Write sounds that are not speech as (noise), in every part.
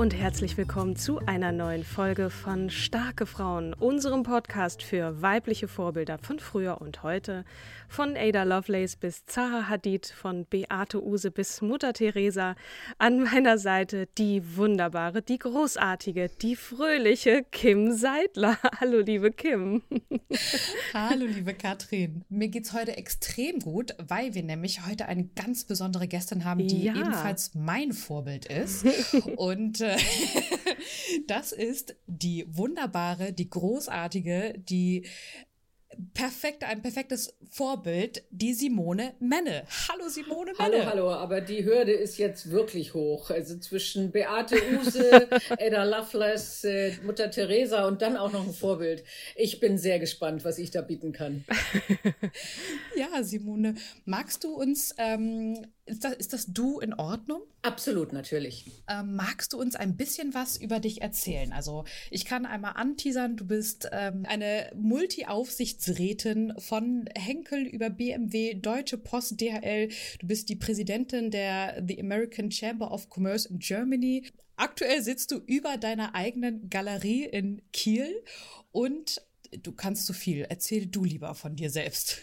Und herzlich willkommen zu einer neuen Folge von Starke Frauen, unserem Podcast für weibliche Vorbilder von früher und heute. Von Ada Lovelace bis Zaha Hadid, von Beate Use bis Mutter Teresa. An meiner Seite die wunderbare, die großartige, die fröhliche Kim Seidler. (laughs) Hallo, liebe Kim. Hallo, liebe Katrin. Mir geht's heute extrem gut, weil wir nämlich heute eine ganz besondere Gästin haben, die ja. ebenfalls mein Vorbild ist. (laughs) Und (laughs) das ist die wunderbare, die großartige, die perfekt, ein perfektes Vorbild, die Simone Menne. Hallo Simone Menne. Hallo, hallo, aber die Hürde ist jetzt wirklich hoch. Also zwischen Beate Use, Ada Lovelace, äh, Mutter Teresa und dann auch noch ein Vorbild. Ich bin sehr gespannt, was ich da bieten kann. (laughs) ja, Simone, magst du uns ähm, ist das, ist das Du in Ordnung? Absolut, natürlich. Ähm, magst du uns ein bisschen was über dich erzählen? Also, ich kann einmal anteasern, du bist ähm, eine Multi-Aufsichtsrätin von Henkel über BMW, Deutsche Post, DHL. Du bist die Präsidentin der The American Chamber of Commerce in Germany. Aktuell sitzt du über deiner eigenen Galerie in Kiel und du kannst so viel. Erzähl du lieber von dir selbst.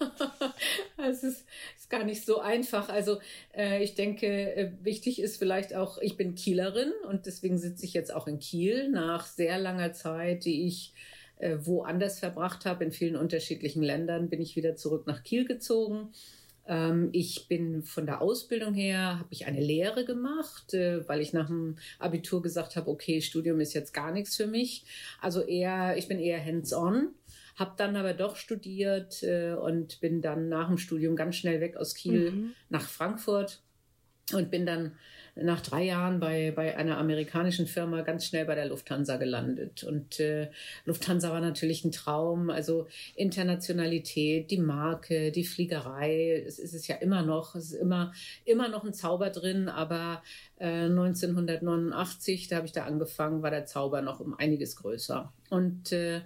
(laughs) es ist, gar nicht so einfach. Also äh, ich denke, äh, wichtig ist vielleicht auch, ich bin Kielerin und deswegen sitze ich jetzt auch in Kiel nach sehr langer Zeit, die ich äh, woanders verbracht habe, in vielen unterschiedlichen Ländern, bin ich wieder zurück nach Kiel gezogen. Ähm, ich bin von der Ausbildung her, habe ich eine Lehre gemacht, äh, weil ich nach dem Abitur gesagt habe, okay, Studium ist jetzt gar nichts für mich. Also eher, ich bin eher hands-on habe dann aber doch studiert äh, und bin dann nach dem Studium ganz schnell weg aus Kiel mhm. nach Frankfurt und bin dann nach drei Jahren bei, bei einer amerikanischen Firma ganz schnell bei der Lufthansa gelandet. Und äh, Lufthansa war natürlich ein Traum. Also Internationalität, die Marke, die Fliegerei, es ist es ja immer noch. Es ist immer, immer noch ein Zauber drin, aber äh, 1989, da habe ich da angefangen, war der Zauber noch um einiges größer. Und äh,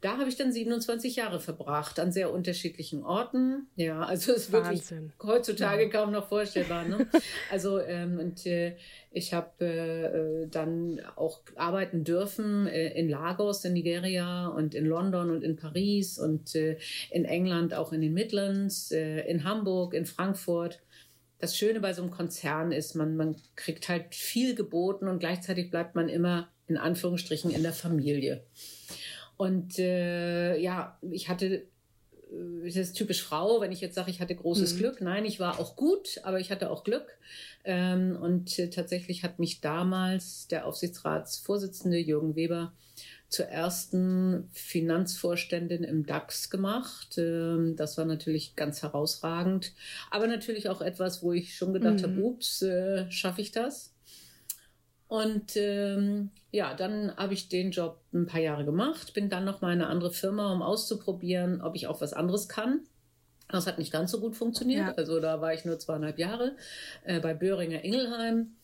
da habe ich dann 27 Jahre verbracht an sehr unterschiedlichen Orten. Ja, (laughs) also es ist wirklich heutzutage ja. kaum noch vorstellbar. Ne? (laughs) also ähm, und äh, ich habe äh, dann auch arbeiten dürfen äh, in Lagos in Nigeria und in London und in Paris und äh, in England auch in den Midlands, äh, in Hamburg, in Frankfurt. Das Schöne bei so einem Konzern ist, man, man kriegt halt viel geboten und gleichzeitig bleibt man immer in Anführungsstrichen in der Familie. Und äh, ja, ich hatte äh, das ist typisch Frau, wenn ich jetzt sage, ich hatte großes mhm. Glück. Nein, ich war auch gut, aber ich hatte auch Glück. Ähm, und äh, tatsächlich hat mich damals der Aufsichtsratsvorsitzende Jürgen Weber zur ersten Finanzvorständin im DAX gemacht. Ähm, das war natürlich ganz herausragend. Aber natürlich auch etwas, wo ich schon gedacht mhm. habe, ups, äh, schaffe ich das? Und ähm, ja, dann habe ich den Job ein paar Jahre gemacht, bin dann noch mal in eine andere Firma, um auszuprobieren, ob ich auch was anderes kann. Das hat nicht ganz so gut funktioniert. Ja. Also da war ich nur zweieinhalb Jahre äh, bei Böhringer Ingelheim.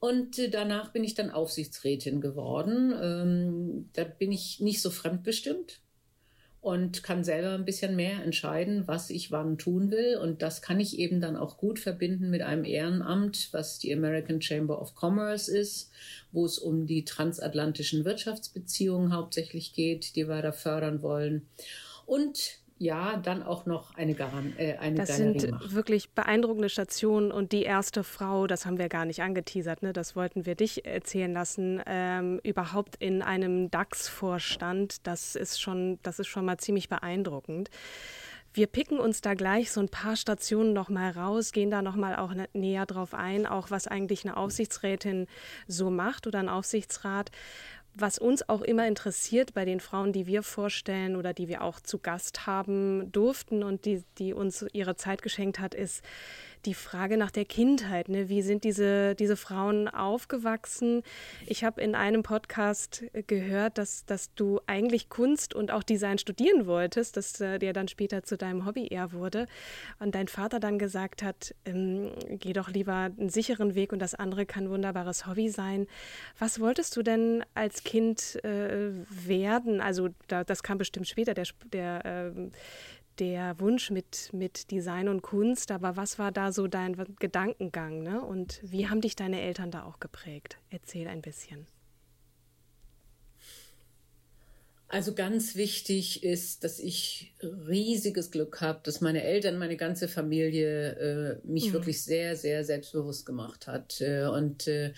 Und äh, danach bin ich dann Aufsichtsrätin geworden. Ähm, da bin ich nicht so fremdbestimmt und kann selber ein bisschen mehr entscheiden, was ich wann tun will. Und das kann ich eben dann auch gut verbinden mit einem Ehrenamt, was die American Chamber of Commerce ist, wo es um die transatlantischen Wirtschaftsbeziehungen hauptsächlich geht, die wir da fördern wollen. Und ja, dann auch noch eine, Garan, äh, eine das Galerie sind macht. wirklich beeindruckende Stationen und die erste Frau, das haben wir gar nicht angeteasert, ne? das wollten wir dich erzählen lassen, ähm, überhaupt in einem DAX-Vorstand, das ist schon, das ist schon mal ziemlich beeindruckend. Wir picken uns da gleich so ein paar Stationen noch mal raus, gehen da noch mal auch näher drauf ein, auch was eigentlich eine Aufsichtsrätin so macht oder ein Aufsichtsrat was uns auch immer interessiert bei den Frauen, die wir vorstellen oder die wir auch zu Gast haben durften und die, die uns ihre Zeit geschenkt hat, ist, die Frage nach der Kindheit. Ne? Wie sind diese, diese Frauen aufgewachsen? Ich habe in einem Podcast gehört, dass, dass du eigentlich Kunst und auch Design studieren wolltest, dass äh, dir dann später zu deinem Hobby eher wurde. Und dein Vater dann gesagt hat, ähm, geh doch lieber einen sicheren Weg und das andere kann ein wunderbares Hobby sein. Was wolltest du denn als Kind äh, werden? Also da, das kam bestimmt später, der, der äh, der Wunsch mit, mit Design und Kunst, aber was war da so dein Gedankengang ne? und wie haben dich deine Eltern da auch geprägt? Erzähl ein bisschen. Also ganz wichtig ist, dass ich riesiges Glück habe, dass meine Eltern, meine ganze Familie äh, mich mhm. wirklich sehr, sehr selbstbewusst gemacht hat. Äh, und äh,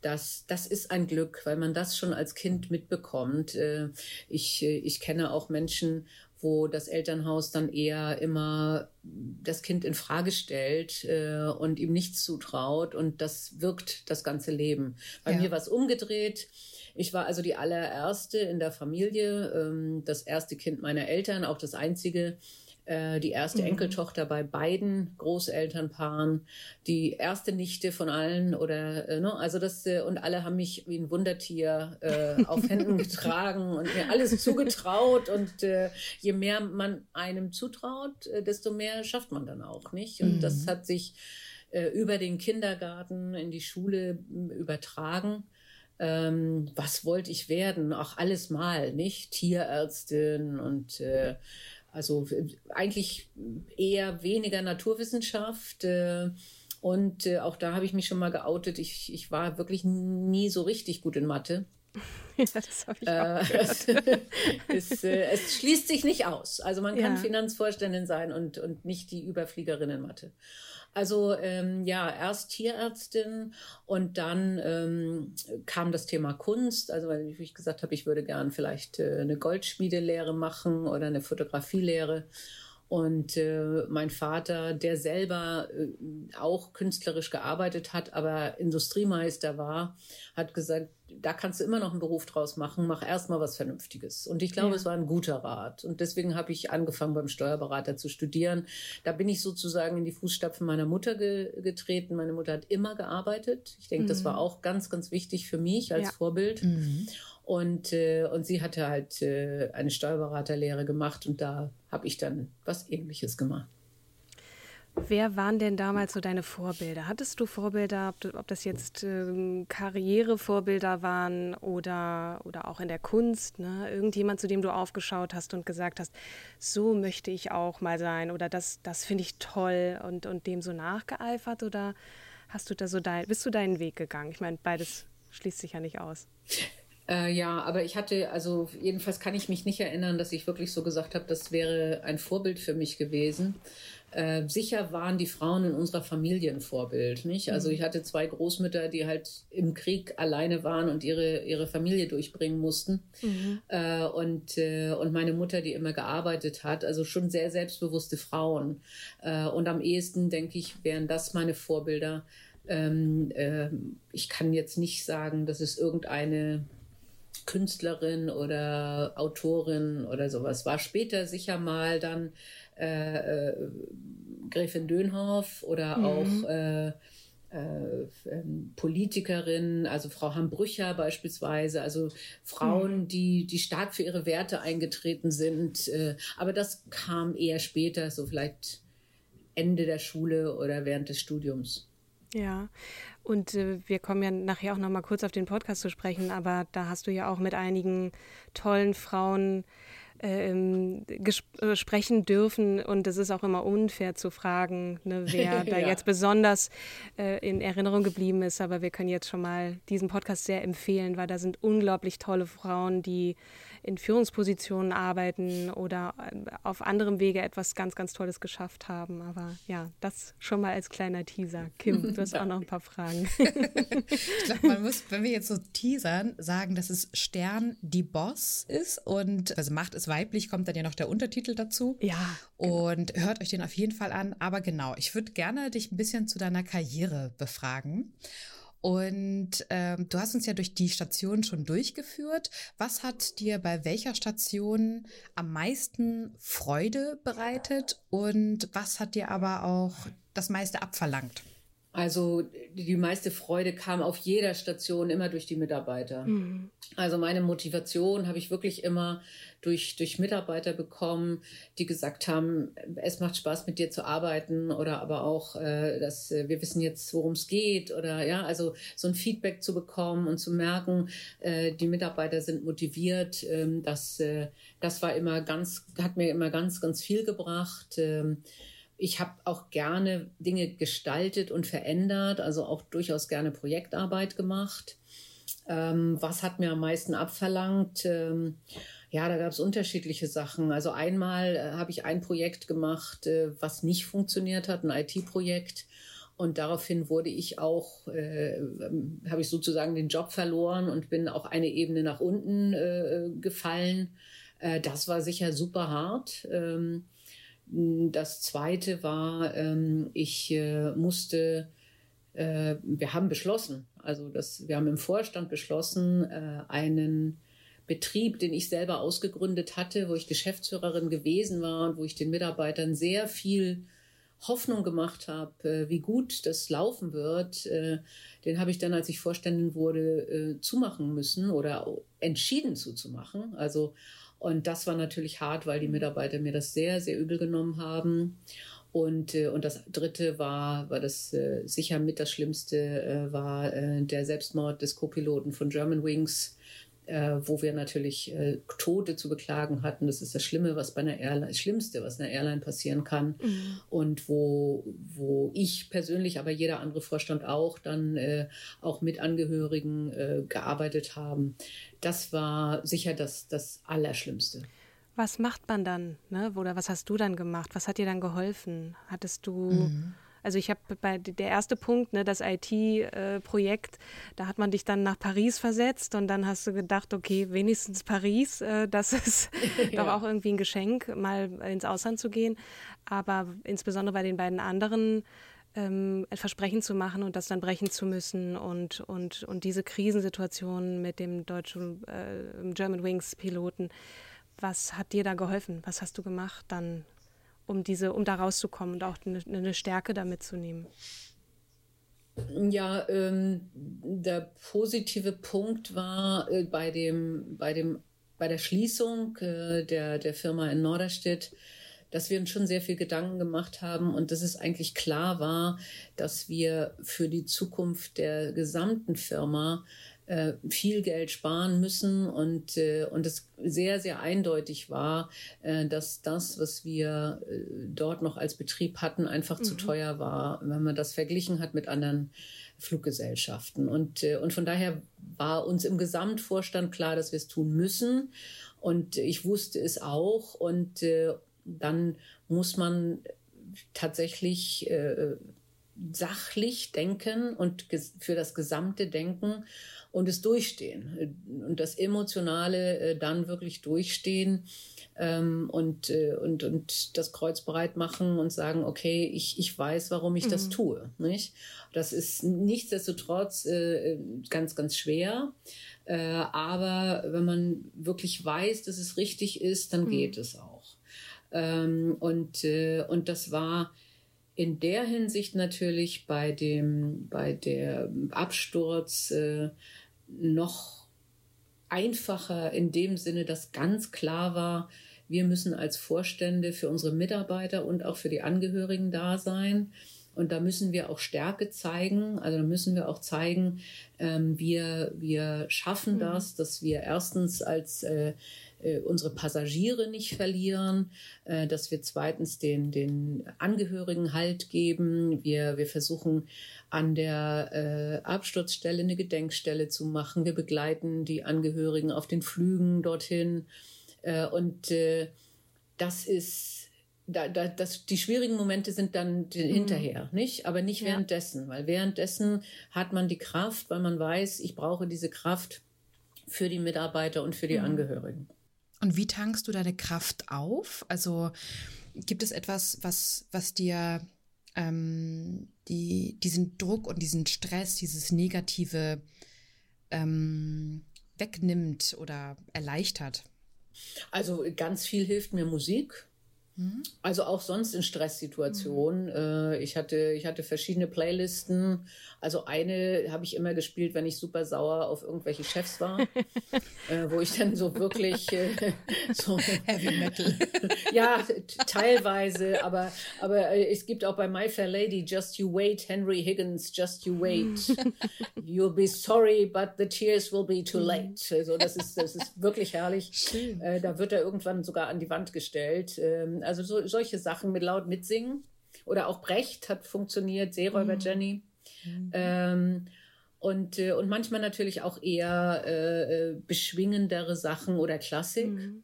das, das ist ein Glück, weil man das schon als Kind mitbekommt. Äh, ich, äh, ich kenne auch Menschen wo das Elternhaus dann eher immer das Kind in Frage stellt äh, und ihm nichts zutraut und das wirkt das ganze Leben. Bei ja. mir war es umgedreht. Ich war also die allererste in der Familie, ähm, das erste Kind meiner Eltern, auch das einzige. Äh, die erste mhm. Enkeltochter bei beiden Großelternpaaren, die erste Nichte von allen oder äh, ne, also das äh, und alle haben mich wie ein Wundertier äh, auf Händen (laughs) getragen und mir alles zugetraut und äh, je mehr man einem zutraut, äh, desto mehr schafft man dann auch nicht und mhm. das hat sich äh, über den Kindergarten in die Schule übertragen. Ähm, was wollte ich werden? Auch alles mal, nicht? Tierärztin und äh, also eigentlich eher weniger Naturwissenschaft. Äh, und äh, auch da habe ich mich schon mal geoutet. Ich, ich war wirklich nie so richtig gut in Mathe. (laughs) Ja, das habe ich auch äh, (laughs) es, äh, es, schließt sich nicht aus. Also man kann ja. Finanzvorständin sein und, und nicht die Überfliegerin in Mathe. Also ähm, ja, erst Tierärztin und dann ähm, kam das Thema Kunst. Also weil ich gesagt habe, ich würde gern vielleicht äh, eine Goldschmiedelehre machen oder eine Fotografielehre. Und äh, mein Vater, der selber äh, auch künstlerisch gearbeitet hat, aber Industriemeister war, hat gesagt, da kannst du immer noch einen Beruf draus machen, mach erstmal was Vernünftiges. Und ich glaube, ja. es war ein guter Rat. Und deswegen habe ich angefangen, beim Steuerberater zu studieren. Da bin ich sozusagen in die Fußstapfen meiner Mutter ge getreten. Meine Mutter hat immer gearbeitet. Ich denke, mhm. das war auch ganz, ganz wichtig für mich als ja. Vorbild. Mhm. Und, äh, und sie hatte halt äh, eine Steuerberaterlehre gemacht und da habe ich dann was ähnliches gemacht. Wer waren denn damals so deine Vorbilder? Hattest du Vorbilder, ob, das jetzt ähm, Karrierevorbilder waren oder, oder auch in der Kunst? Ne? Irgendjemand, zu dem du aufgeschaut hast und gesagt hast, so möchte ich auch mal sein oder das, das finde ich toll und, und dem so nachgeeifert? Oder hast du da so dein, bist du deinen Weg gegangen? Ich meine, beides schließt sich ja nicht aus. Äh, ja, aber ich hatte, also jedenfalls kann ich mich nicht erinnern, dass ich wirklich so gesagt habe, das wäre ein Vorbild für mich gewesen. Äh, sicher waren die Frauen in unserer Familie ein Vorbild, nicht? Also mhm. ich hatte zwei Großmütter, die halt im Krieg alleine waren und ihre, ihre Familie durchbringen mussten. Mhm. Äh, und, äh, und meine Mutter, die immer gearbeitet hat, also schon sehr selbstbewusste Frauen. Äh, und am ehesten, denke ich, wären das meine Vorbilder. Ähm, äh, ich kann jetzt nicht sagen, dass es irgendeine Künstlerin oder Autorin oder sowas. War später sicher mal dann äh, äh, Gräfin Dönhoff oder mhm. auch äh, äh, ähm, Politikerin, also Frau Hambrücher beispielsweise, also Frauen, mhm. die, die stark für ihre Werte eingetreten sind. Äh, aber das kam eher später, so vielleicht Ende der Schule oder während des Studiums. Ja, und äh, wir kommen ja nachher auch noch mal kurz auf den Podcast zu sprechen, aber da hast du ja auch mit einigen tollen Frauen ähm, äh, sprechen dürfen und es ist auch immer unfair zu fragen, ne, (laughs) wer da ja. jetzt besonders äh, in Erinnerung geblieben ist. Aber wir können jetzt schon mal diesen Podcast sehr empfehlen, weil da sind unglaublich tolle Frauen, die in Führungspositionen arbeiten oder äh, auf anderem Wege etwas ganz, ganz Tolles geschafft haben. Aber ja, das schon mal als kleiner Teaser. Kim, du hast auch noch ein paar Fragen. (laughs) ich glaube, man muss, wenn wir jetzt so teasern, sagen, dass es Stern die Boss ist und also Macht ist weiblich, kommt dann ja noch der Untertitel dazu. Ja. Genau. Und hört euch den auf jeden Fall an. Aber genau, ich würde gerne dich ein bisschen zu deiner Karriere befragen. Und ähm, du hast uns ja durch die Station schon durchgeführt. Was hat dir bei welcher Station am meisten Freude bereitet und was hat dir aber auch das meiste abverlangt? Also die meiste Freude kam auf jeder Station immer durch die Mitarbeiter. Mhm. Also meine Motivation habe ich wirklich immer durch, durch Mitarbeiter bekommen, die gesagt haben, es macht Spaß mit dir zu arbeiten oder aber auch, äh, dass äh, wir wissen jetzt, worum es geht oder ja, also so ein Feedback zu bekommen und zu merken, äh, die Mitarbeiter sind motiviert. Ähm, das, äh, das war immer ganz, hat mir immer ganz, ganz viel gebracht. Ähm, ich habe auch gerne Dinge gestaltet und verändert, also auch durchaus gerne Projektarbeit gemacht. Ähm, was hat mir am meisten abverlangt? Ähm, ja, da gab es unterschiedliche Sachen. Also einmal äh, habe ich ein Projekt gemacht, äh, was nicht funktioniert hat, ein IT-Projekt. Und daraufhin wurde ich auch, äh, habe ich sozusagen den Job verloren und bin auch eine Ebene nach unten äh, gefallen. Äh, das war sicher super hart. Ähm, das zweite war, ähm, ich äh, musste, äh, wir haben beschlossen, also das, wir haben im Vorstand beschlossen, äh, einen Betrieb, den ich selber ausgegründet hatte, wo ich Geschäftsführerin gewesen war und wo ich den Mitarbeitern sehr viel Hoffnung gemacht habe, wie gut das laufen wird, den habe ich dann, als ich Vorständin wurde, zumachen müssen oder entschieden zuzumachen. Also und das war natürlich hart, weil die Mitarbeiter mir das sehr, sehr übel genommen haben. Und, äh, und das dritte war, war das äh, sicher mit das Schlimmste, äh, war äh, der Selbstmord des Co-Piloten von Germanwings, äh, wo wir natürlich äh, Tote zu beklagen hatten. Das ist das Schlimme, was bei einer Airline, das Schlimmste, was einer Airline passieren kann. Mhm. Und wo, wo ich persönlich, aber jeder andere Vorstand auch, dann äh, auch mit Angehörigen äh, gearbeitet haben. Das war sicher das, das Allerschlimmste. Was macht man dann? Ne? Oder was hast du dann gemacht? Was hat dir dann geholfen? Hattest du. Mhm also ich habe bei der erste Punkt, ne, das IT-Projekt, da hat man dich dann nach Paris versetzt und dann hast du gedacht, okay, wenigstens Paris, äh, das ist (laughs) ja. doch auch irgendwie ein Geschenk, mal ins Ausland zu gehen. Aber insbesondere bei den beiden anderen ähm, ein Versprechen zu machen und das dann brechen zu müssen und, und, und diese Krisensituation mit dem deutschen äh, German Wings Piloten. Was hat dir da geholfen? Was hast du gemacht dann um diese, um da rauszukommen und auch eine, eine Stärke da mitzunehmen? Ja, ähm, der positive Punkt war äh, bei dem, bei dem, bei der Schließung äh, der, der Firma in Norderstedt, dass wir uns schon sehr viel Gedanken gemacht haben und dass es eigentlich klar war, dass wir für die Zukunft der gesamten Firma äh, viel Geld sparen müssen und, äh, und es sehr, sehr eindeutig war, äh, dass das, was wir äh, dort noch als Betrieb hatten, einfach mhm. zu teuer war, wenn man das verglichen hat mit anderen Fluggesellschaften. Und, äh, und von daher war uns im Gesamtvorstand klar, dass wir es tun müssen. Und ich wusste es auch. Und dann muss man tatsächlich äh, sachlich denken und für das gesamte Denken und es durchstehen und das Emotionale äh, dann wirklich durchstehen ähm, und, äh, und, und das Kreuz bereit machen und sagen, okay, ich, ich weiß, warum ich mhm. das tue. Nicht? Das ist nichtsdestotrotz äh, ganz, ganz schwer. Äh, aber wenn man wirklich weiß, dass es richtig ist, dann mhm. geht es auch. Ähm, und, äh, und das war in der Hinsicht natürlich bei dem, bei der Absturz äh, noch einfacher in dem Sinne, dass ganz klar war, wir müssen als Vorstände für unsere Mitarbeiter und auch für die Angehörigen da sein. Und da müssen wir auch Stärke zeigen. Also da müssen wir auch zeigen, ähm, wir, wir schaffen mhm. das, dass wir erstens als äh, äh, unsere Passagiere nicht verlieren, äh, dass wir zweitens den, den Angehörigen Halt geben. Wir, wir versuchen an der äh, Absturzstelle eine Gedenkstelle zu machen. Wir begleiten die Angehörigen auf den Flügen dorthin. Äh, und äh, das ist da, da, das, die schwierigen Momente sind dann mhm. hinterher, nicht? Aber nicht ja. währenddessen, weil währenddessen hat man die Kraft, weil man weiß, ich brauche diese Kraft für die Mitarbeiter und für die mhm. Angehörigen. Und wie tankst du deine Kraft auf? Also gibt es etwas, was, was dir ähm, die, diesen Druck und diesen Stress, dieses Negative ähm, wegnimmt oder erleichtert? Also ganz viel hilft mir Musik. Mhm. Also auch sonst in Stresssituationen. Mhm. ich, hatte, ich hatte verschiedene Playlisten. Also eine habe ich immer gespielt, wenn ich super sauer auf irgendwelche Chefs war, (laughs) äh, wo ich dann so wirklich äh, (laughs) so Heavy Metal. (laughs) ja, teilweise, aber, aber äh, es gibt auch bei My Fair Lady Just You Wait, Henry Higgins, Just You Wait. You'll be sorry, but the tears will be too late. Also das ist, das ist wirklich herrlich. Äh, da wird er irgendwann sogar an die Wand gestellt. Ähm, also so, solche Sachen mit laut mitsingen. Oder auch Brecht hat funktioniert, Seeräuber mhm. Jenny. Mhm. Ähm, und, äh, und manchmal natürlich auch eher äh, äh beschwingendere Sachen oder Klassik. Mhm.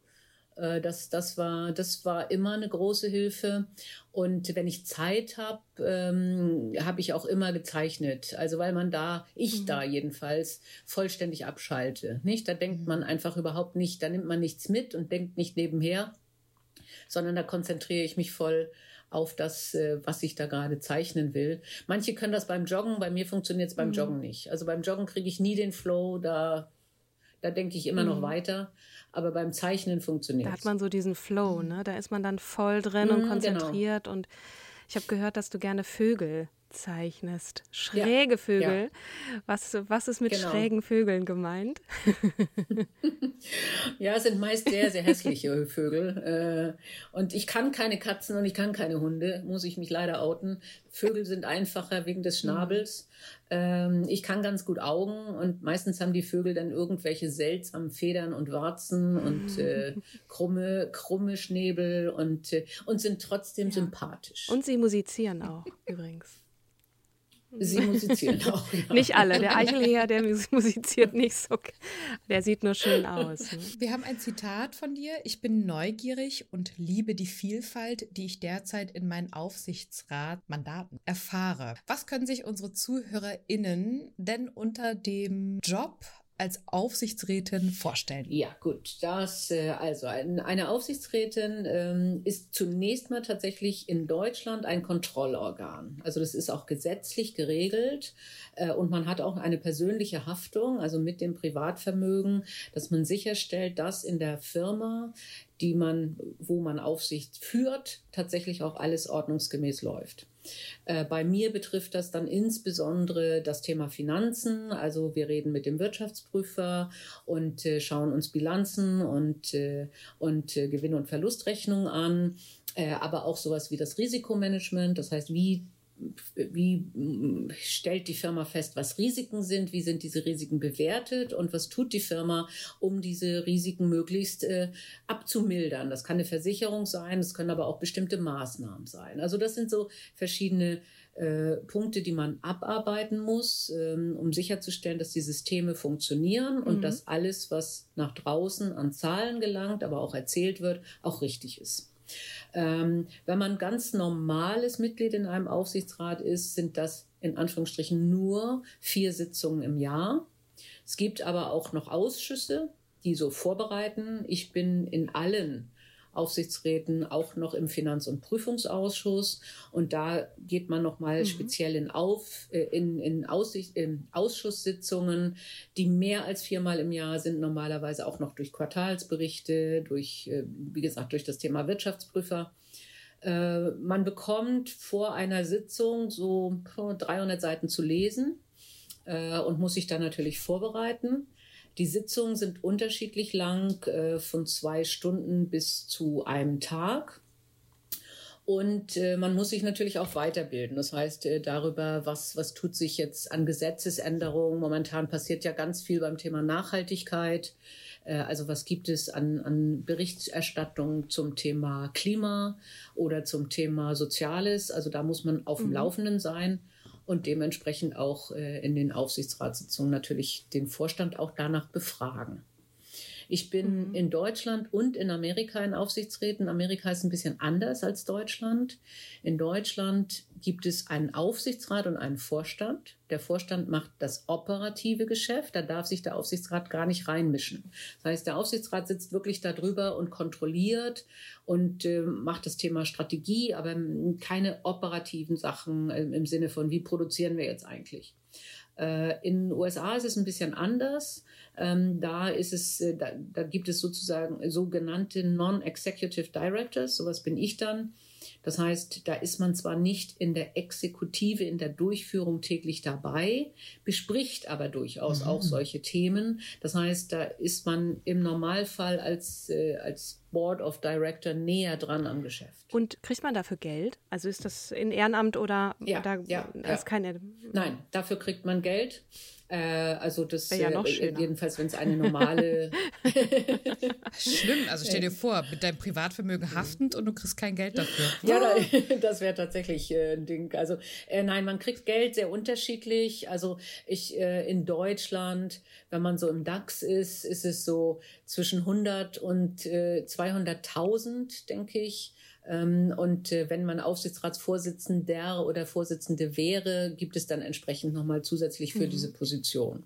Äh, das, das, war, das war immer eine große Hilfe. Und wenn ich Zeit habe, ähm, habe ich auch immer gezeichnet. Also weil man da, ich mhm. da jedenfalls, vollständig abschalte. Nicht? Da denkt mhm. man einfach überhaupt nicht, da nimmt man nichts mit und denkt nicht nebenher, sondern da konzentriere ich mich voll auf das, äh, was ich da gerade zeichnen will. Manche können das beim Joggen, bei mir funktioniert es beim mhm. Joggen nicht. Also beim Joggen kriege ich nie den Flow, da, da denke ich immer mhm. noch weiter. Aber beim Zeichnen funktioniert Da hat man so diesen Flow, ne? Da ist man dann voll drin mhm, und genau. konzentriert. Genau. Und ich habe gehört, dass du gerne Vögel zeichnest. Schräge ja, Vögel. Ja. Was, was ist mit genau. schrägen Vögeln gemeint? (laughs) ja, es sind meist sehr, sehr hässliche Vögel. Äh, und ich kann keine Katzen und ich kann keine Hunde, muss ich mich leider outen. Vögel sind einfacher wegen des Schnabels. Ähm, ich kann ganz gut Augen und meistens haben die Vögel dann irgendwelche seltsamen Federn und Warzen und äh, (laughs) krumme, krumme Schnäbel und, äh, und sind trotzdem ja. sympathisch. Und sie musizieren auch übrigens. Sie musizieren (laughs) auch. Ja. Nicht alle. Der Eichelheer, der musiziert nicht so. Der sieht nur schön aus. Ne? Wir haben ein Zitat von dir. Ich bin neugierig und liebe die Vielfalt, die ich derzeit in meinen Aufsichtsratmandaten erfahre. Was können sich unsere ZuhörerInnen denn unter dem Job als Aufsichtsrätin vorstellen? Ja, gut. Das, äh, also eine Aufsichtsrätin ähm, ist zunächst mal tatsächlich in Deutschland ein Kontrollorgan. Also das ist auch gesetzlich geregelt äh, und man hat auch eine persönliche Haftung, also mit dem Privatvermögen, dass man sicherstellt, dass in der Firma die man, wo man Aufsicht führt, tatsächlich auch alles ordnungsgemäß läuft. Äh, bei mir betrifft das dann insbesondere das Thema Finanzen. Also wir reden mit dem Wirtschaftsprüfer und äh, schauen uns Bilanzen und, äh, und Gewinn- und Verlustrechnungen an, aber auch sowas wie das Risikomanagement. Das heißt, wie wie stellt die Firma fest, was Risiken sind, wie sind diese Risiken bewertet und was tut die Firma, um diese Risiken möglichst äh, abzumildern. Das kann eine Versicherung sein, es können aber auch bestimmte Maßnahmen sein. Also das sind so verschiedene äh, Punkte, die man abarbeiten muss, ähm, um sicherzustellen, dass die Systeme funktionieren und mhm. dass alles, was nach draußen an Zahlen gelangt, aber auch erzählt wird, auch richtig ist. Ähm, wenn man ganz normales Mitglied in einem Aufsichtsrat ist, sind das in Anführungsstrichen nur vier Sitzungen im Jahr. Es gibt aber auch noch Ausschüsse, die so vorbereiten. Ich bin in allen Aufsichtsräten auch noch im Finanz- und Prüfungsausschuss. Und da geht man nochmal mhm. speziell in, Auf, äh, in, in, Aussicht, in Ausschusssitzungen, die mehr als viermal im Jahr sind, normalerweise auch noch durch Quartalsberichte, durch, äh, wie gesagt, durch das Thema Wirtschaftsprüfer. Äh, man bekommt vor einer Sitzung so 300 Seiten zu lesen und muss sich dann natürlich vorbereiten. Die Sitzungen sind unterschiedlich lang, äh, von zwei Stunden bis zu einem Tag. Und äh, man muss sich natürlich auch weiterbilden. Das heißt, äh, darüber, was, was tut sich jetzt an Gesetzesänderungen. Momentan passiert ja ganz viel beim Thema Nachhaltigkeit. Äh, also was gibt es an, an Berichterstattung zum Thema Klima oder zum Thema Soziales? Also da muss man auf dem mhm. Laufenden sein und dementsprechend auch äh, in den Aufsichtsratssitzungen natürlich den Vorstand auch danach befragen. Ich bin mhm. in Deutschland und in Amerika in Aufsichtsräten. Amerika ist ein bisschen anders als Deutschland. In Deutschland gibt es einen Aufsichtsrat und einen Vorstand. Der Vorstand macht das operative Geschäft. Da darf sich der Aufsichtsrat gar nicht reinmischen. Das heißt, der Aufsichtsrat sitzt wirklich darüber und kontrolliert und äh, macht das Thema Strategie, aber keine operativen Sachen im, im Sinne von, wie produzieren wir jetzt eigentlich. Äh, in den USA ist es ein bisschen anders. Ähm, da ist es, äh, da, da gibt es sozusagen sogenannte Non-Executive Directors, sowas bin ich dann. Das heißt, da ist man zwar nicht in der Exekutive, in der Durchführung täglich dabei, bespricht aber durchaus mhm. auch solche Themen. Das heißt, da ist man im Normalfall als, äh, als Board of Director näher dran am Geschäft. Und kriegt man dafür Geld? Also ist das in Ehrenamt oder ja, da ja, ist ja. keine. Nein, dafür kriegt man Geld. Äh, also das ja noch äh, jedenfalls, wenn es eine normale. (laughs) Schlimm. Also stell dir vor, mit deinem Privatvermögen haftend und du kriegst kein Geld dafür. Ja, (laughs) (laughs) das wäre tatsächlich äh, ein Ding. Also äh, nein, man kriegt Geld sehr unterschiedlich. Also ich äh, in Deutschland, wenn man so im DAX ist, ist es so zwischen 100 und äh, 200.000, denke ich. Ähm, und äh, wenn man Aufsichtsratsvorsitzender oder Vorsitzende wäre, gibt es dann entsprechend nochmal zusätzlich für mhm. diese Position.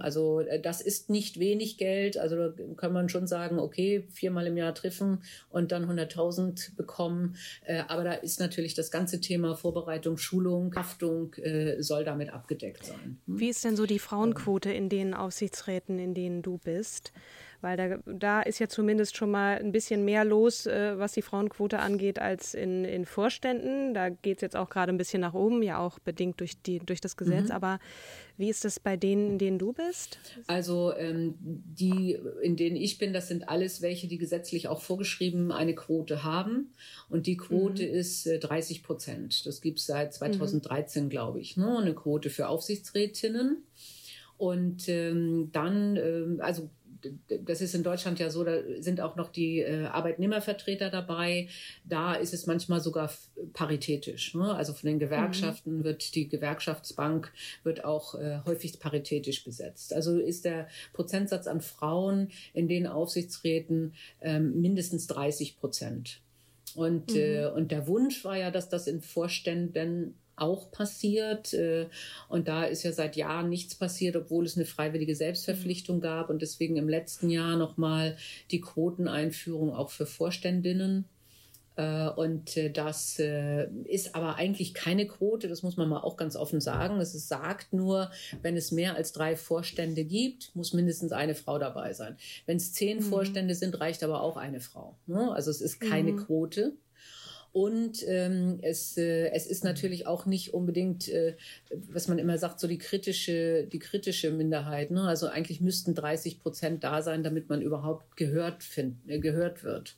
Also äh, das ist nicht wenig Geld. Also da kann man schon sagen, okay, viermal im Jahr treffen und dann 100.000 bekommen. Äh, aber da ist natürlich das ganze Thema Vorbereitung, Schulung, Haftung soll damit abgedeckt sein. Hm? Wie ist denn so die Frauenquote in den Aufsichtsräten, in denen du bist? Weil da, da ist ja zumindest schon mal ein bisschen mehr los, äh, was die Frauenquote angeht, als in, in Vorständen. Da geht es jetzt auch gerade ein bisschen nach oben, ja auch bedingt durch, die, durch das Gesetz. Mhm. Aber wie ist das bei denen, in denen du bist? Also ähm, die, in denen ich bin, das sind alles welche, die gesetzlich auch vorgeschrieben eine Quote haben. Und die Quote mhm. ist äh, 30 Prozent. Das gibt es seit 2013, mhm. glaube ich. Ne? Eine Quote für Aufsichtsrätinnen. Und ähm, dann, ähm, also das ist in Deutschland ja so, da sind auch noch die äh, Arbeitnehmervertreter dabei. Da ist es manchmal sogar paritätisch. Ne? Also von den Gewerkschaften mhm. wird die Gewerkschaftsbank wird auch äh, häufig paritätisch besetzt. Also ist der Prozentsatz an Frauen in den Aufsichtsräten ähm, mindestens 30 Prozent. Und, mhm. äh, und der Wunsch war ja, dass das in Vorständen auch passiert. Äh, und da ist ja seit Jahren nichts passiert, obwohl es eine freiwillige Selbstverpflichtung gab und deswegen im letzten Jahr nochmal die Quoteneinführung auch für Vorständinnen. Äh, und äh, das ist aber eigentlich keine Quote, das muss man mal auch ganz offen sagen. Es sagt nur, wenn es mehr als drei Vorstände gibt, muss mindestens eine Frau dabei sein. Wenn es zehn mhm. Vorstände sind, reicht aber auch eine Frau. Ne? Also es ist keine mhm. Quote. Und ähm, es, äh, es ist natürlich auch nicht unbedingt, äh, was man immer sagt, so die kritische, die kritische Minderheit. Ne? Also eigentlich müssten 30 Prozent da sein, damit man überhaupt gehört, find, äh, gehört wird.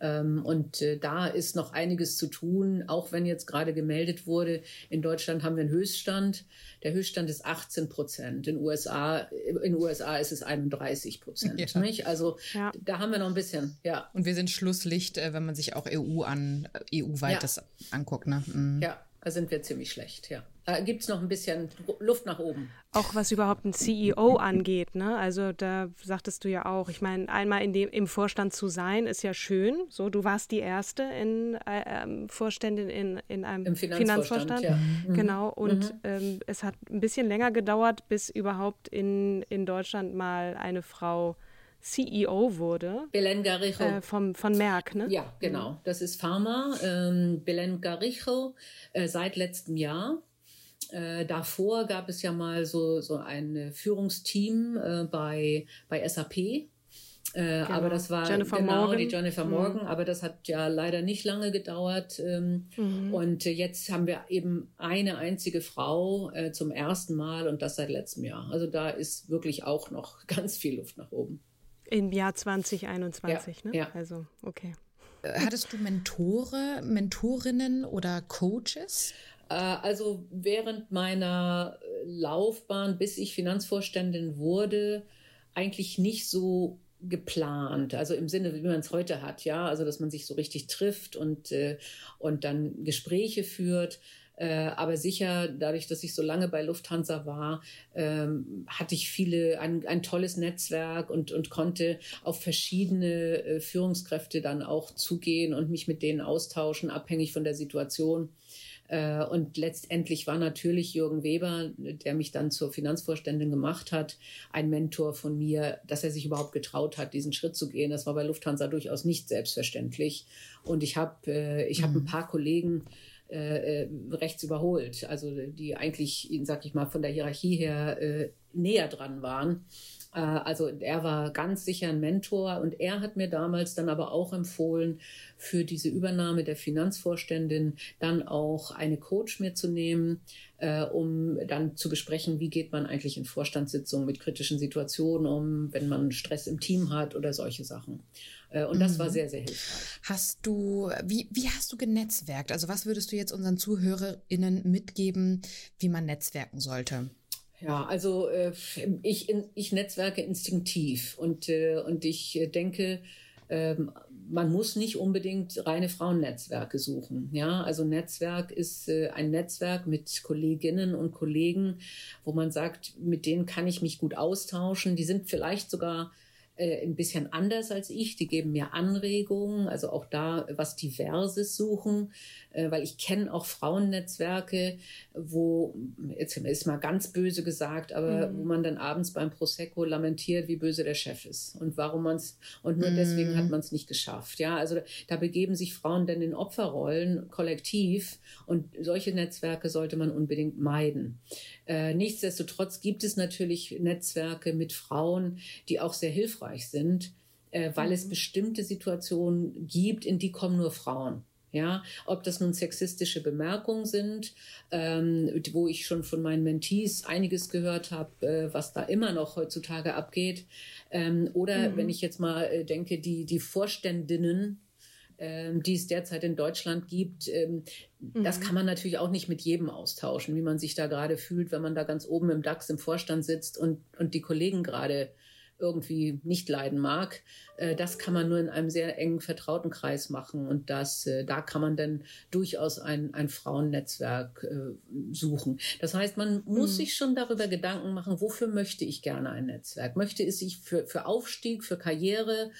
Ähm, und äh, da ist noch einiges zu tun, auch wenn jetzt gerade gemeldet wurde, in Deutschland haben wir einen Höchststand. Der Höchststand ist 18 Prozent. In USA, in USA ist es 31 Prozent. (laughs) Ja. Nicht? Also ja. da haben wir noch ein bisschen, ja. Und wir sind Schlusslicht, äh, wenn man sich auch EU an, EU-weit ja. das anguckt. Ne? Mhm. Ja, da sind wir ziemlich schlecht, ja. Da gibt es noch ein bisschen Luft nach oben. Auch was überhaupt ein CEO angeht, ne? Also da sagtest du ja auch, ich meine, einmal in dem, im Vorstand zu sein, ist ja schön. So, du warst die erste in äh, ähm, Vorständin in, in einem Im Finanzvorstand. Finanzvorstand. Ja. Mhm. Genau. Und mhm. ähm, es hat ein bisschen länger gedauert, bis überhaupt in, in Deutschland mal eine Frau CEO wurde. Belen Garijo. Äh, vom, von Merck, ne? Ja, genau. Das ist Pharma. Ähm, Belen Garijo äh, seit letztem Jahr. Äh, davor gab es ja mal so, so ein Führungsteam äh, bei, bei SAP. Äh, genau. Aber das war Jennifer genau Morgan. die Jennifer mhm. Morgan, mhm. aber das hat ja leider nicht lange gedauert. Ähm, mhm. Und jetzt haben wir eben eine einzige Frau äh, zum ersten Mal und das seit letztem Jahr. Also da ist wirklich auch noch (laughs) ganz viel Luft nach oben. Im Jahr 2021, ja, ne? Ja. Also, okay. Äh, hattest du Mentore, Mentorinnen oder Coaches? Äh, also während meiner Laufbahn, bis ich Finanzvorständin wurde, eigentlich nicht so geplant, also im Sinne, wie man es heute hat, ja, also dass man sich so richtig trifft und, äh, und dann Gespräche führt. Äh, aber sicher, dadurch, dass ich so lange bei Lufthansa war, ähm, hatte ich viele, ein, ein tolles Netzwerk und, und konnte auf verschiedene äh, Führungskräfte dann auch zugehen und mich mit denen austauschen, abhängig von der Situation. Äh, und letztendlich war natürlich Jürgen Weber, der mich dann zur Finanzvorständin gemacht hat, ein Mentor von mir, dass er sich überhaupt getraut hat, diesen Schritt zu gehen. Das war bei Lufthansa durchaus nicht selbstverständlich. Und ich habe äh, ich hab mhm. ein paar Kollegen, äh, rechts überholt, also die eigentlich, sag ich mal, von der Hierarchie her äh, näher dran waren. Äh, also er war ganz sicher ein Mentor und er hat mir damals dann aber auch empfohlen, für diese Übernahme der Finanzvorständin dann auch eine Coach mitzunehmen, äh, um dann zu besprechen, wie geht man eigentlich in Vorstandssitzungen mit kritischen Situationen um, wenn man Stress im Team hat oder solche Sachen. Äh, und das mhm. war sehr, sehr hilfreich. Hast du, wie, wie hast du genetzwerkt? Also was würdest du jetzt unseren ZuhörerInnen mitgeben, wie man netzwerken sollte? Ja, also äh, ich, ich netzwerke instinktiv und, äh, und ich denke, ähm, man muss nicht unbedingt reine Frauennetzwerke suchen. Ja, also Netzwerk ist äh, ein Netzwerk mit Kolleginnen und Kollegen, wo man sagt, mit denen kann ich mich gut austauschen. Die sind vielleicht sogar äh, ein bisschen anders als ich. Die geben mir Anregungen, also auch da was Diverses suchen, äh, weil ich kenne auch Frauennetzwerke, wo, jetzt ist mal ganz böse gesagt, aber mhm. wo man dann abends beim Prosecco lamentiert, wie böse der Chef ist und warum man es, und nur mhm. deswegen hat man es nicht geschafft. Ja, also da begeben sich Frauen dann in Opferrollen kollektiv und solche Netzwerke sollte man unbedingt meiden. Äh, nichtsdestotrotz gibt es natürlich Netzwerke mit Frauen, die auch sehr hilfreich sind, äh, weil mhm. es bestimmte Situationen gibt, in die kommen nur Frauen. Ja, ob das nun sexistische Bemerkungen sind, ähm, wo ich schon von meinen Mentees einiges gehört habe, äh, was da immer noch heutzutage abgeht, ähm, oder mhm. wenn ich jetzt mal äh, denke, die die Vorständinnen ähm, die es derzeit in Deutschland gibt, ähm, mhm. das kann man natürlich auch nicht mit jedem austauschen, wie man sich da gerade fühlt, wenn man da ganz oben im DAX im Vorstand sitzt und, und die Kollegen gerade irgendwie nicht leiden mag. Äh, das kann man nur in einem sehr engen vertrauten Kreis machen und das, äh, da kann man dann durchaus ein, ein Frauennetzwerk äh, suchen. Das heißt, man muss mhm. sich schon darüber Gedanken machen, wofür möchte ich gerne ein Netzwerk? Möchte es sich für, für Aufstieg, für Karriere?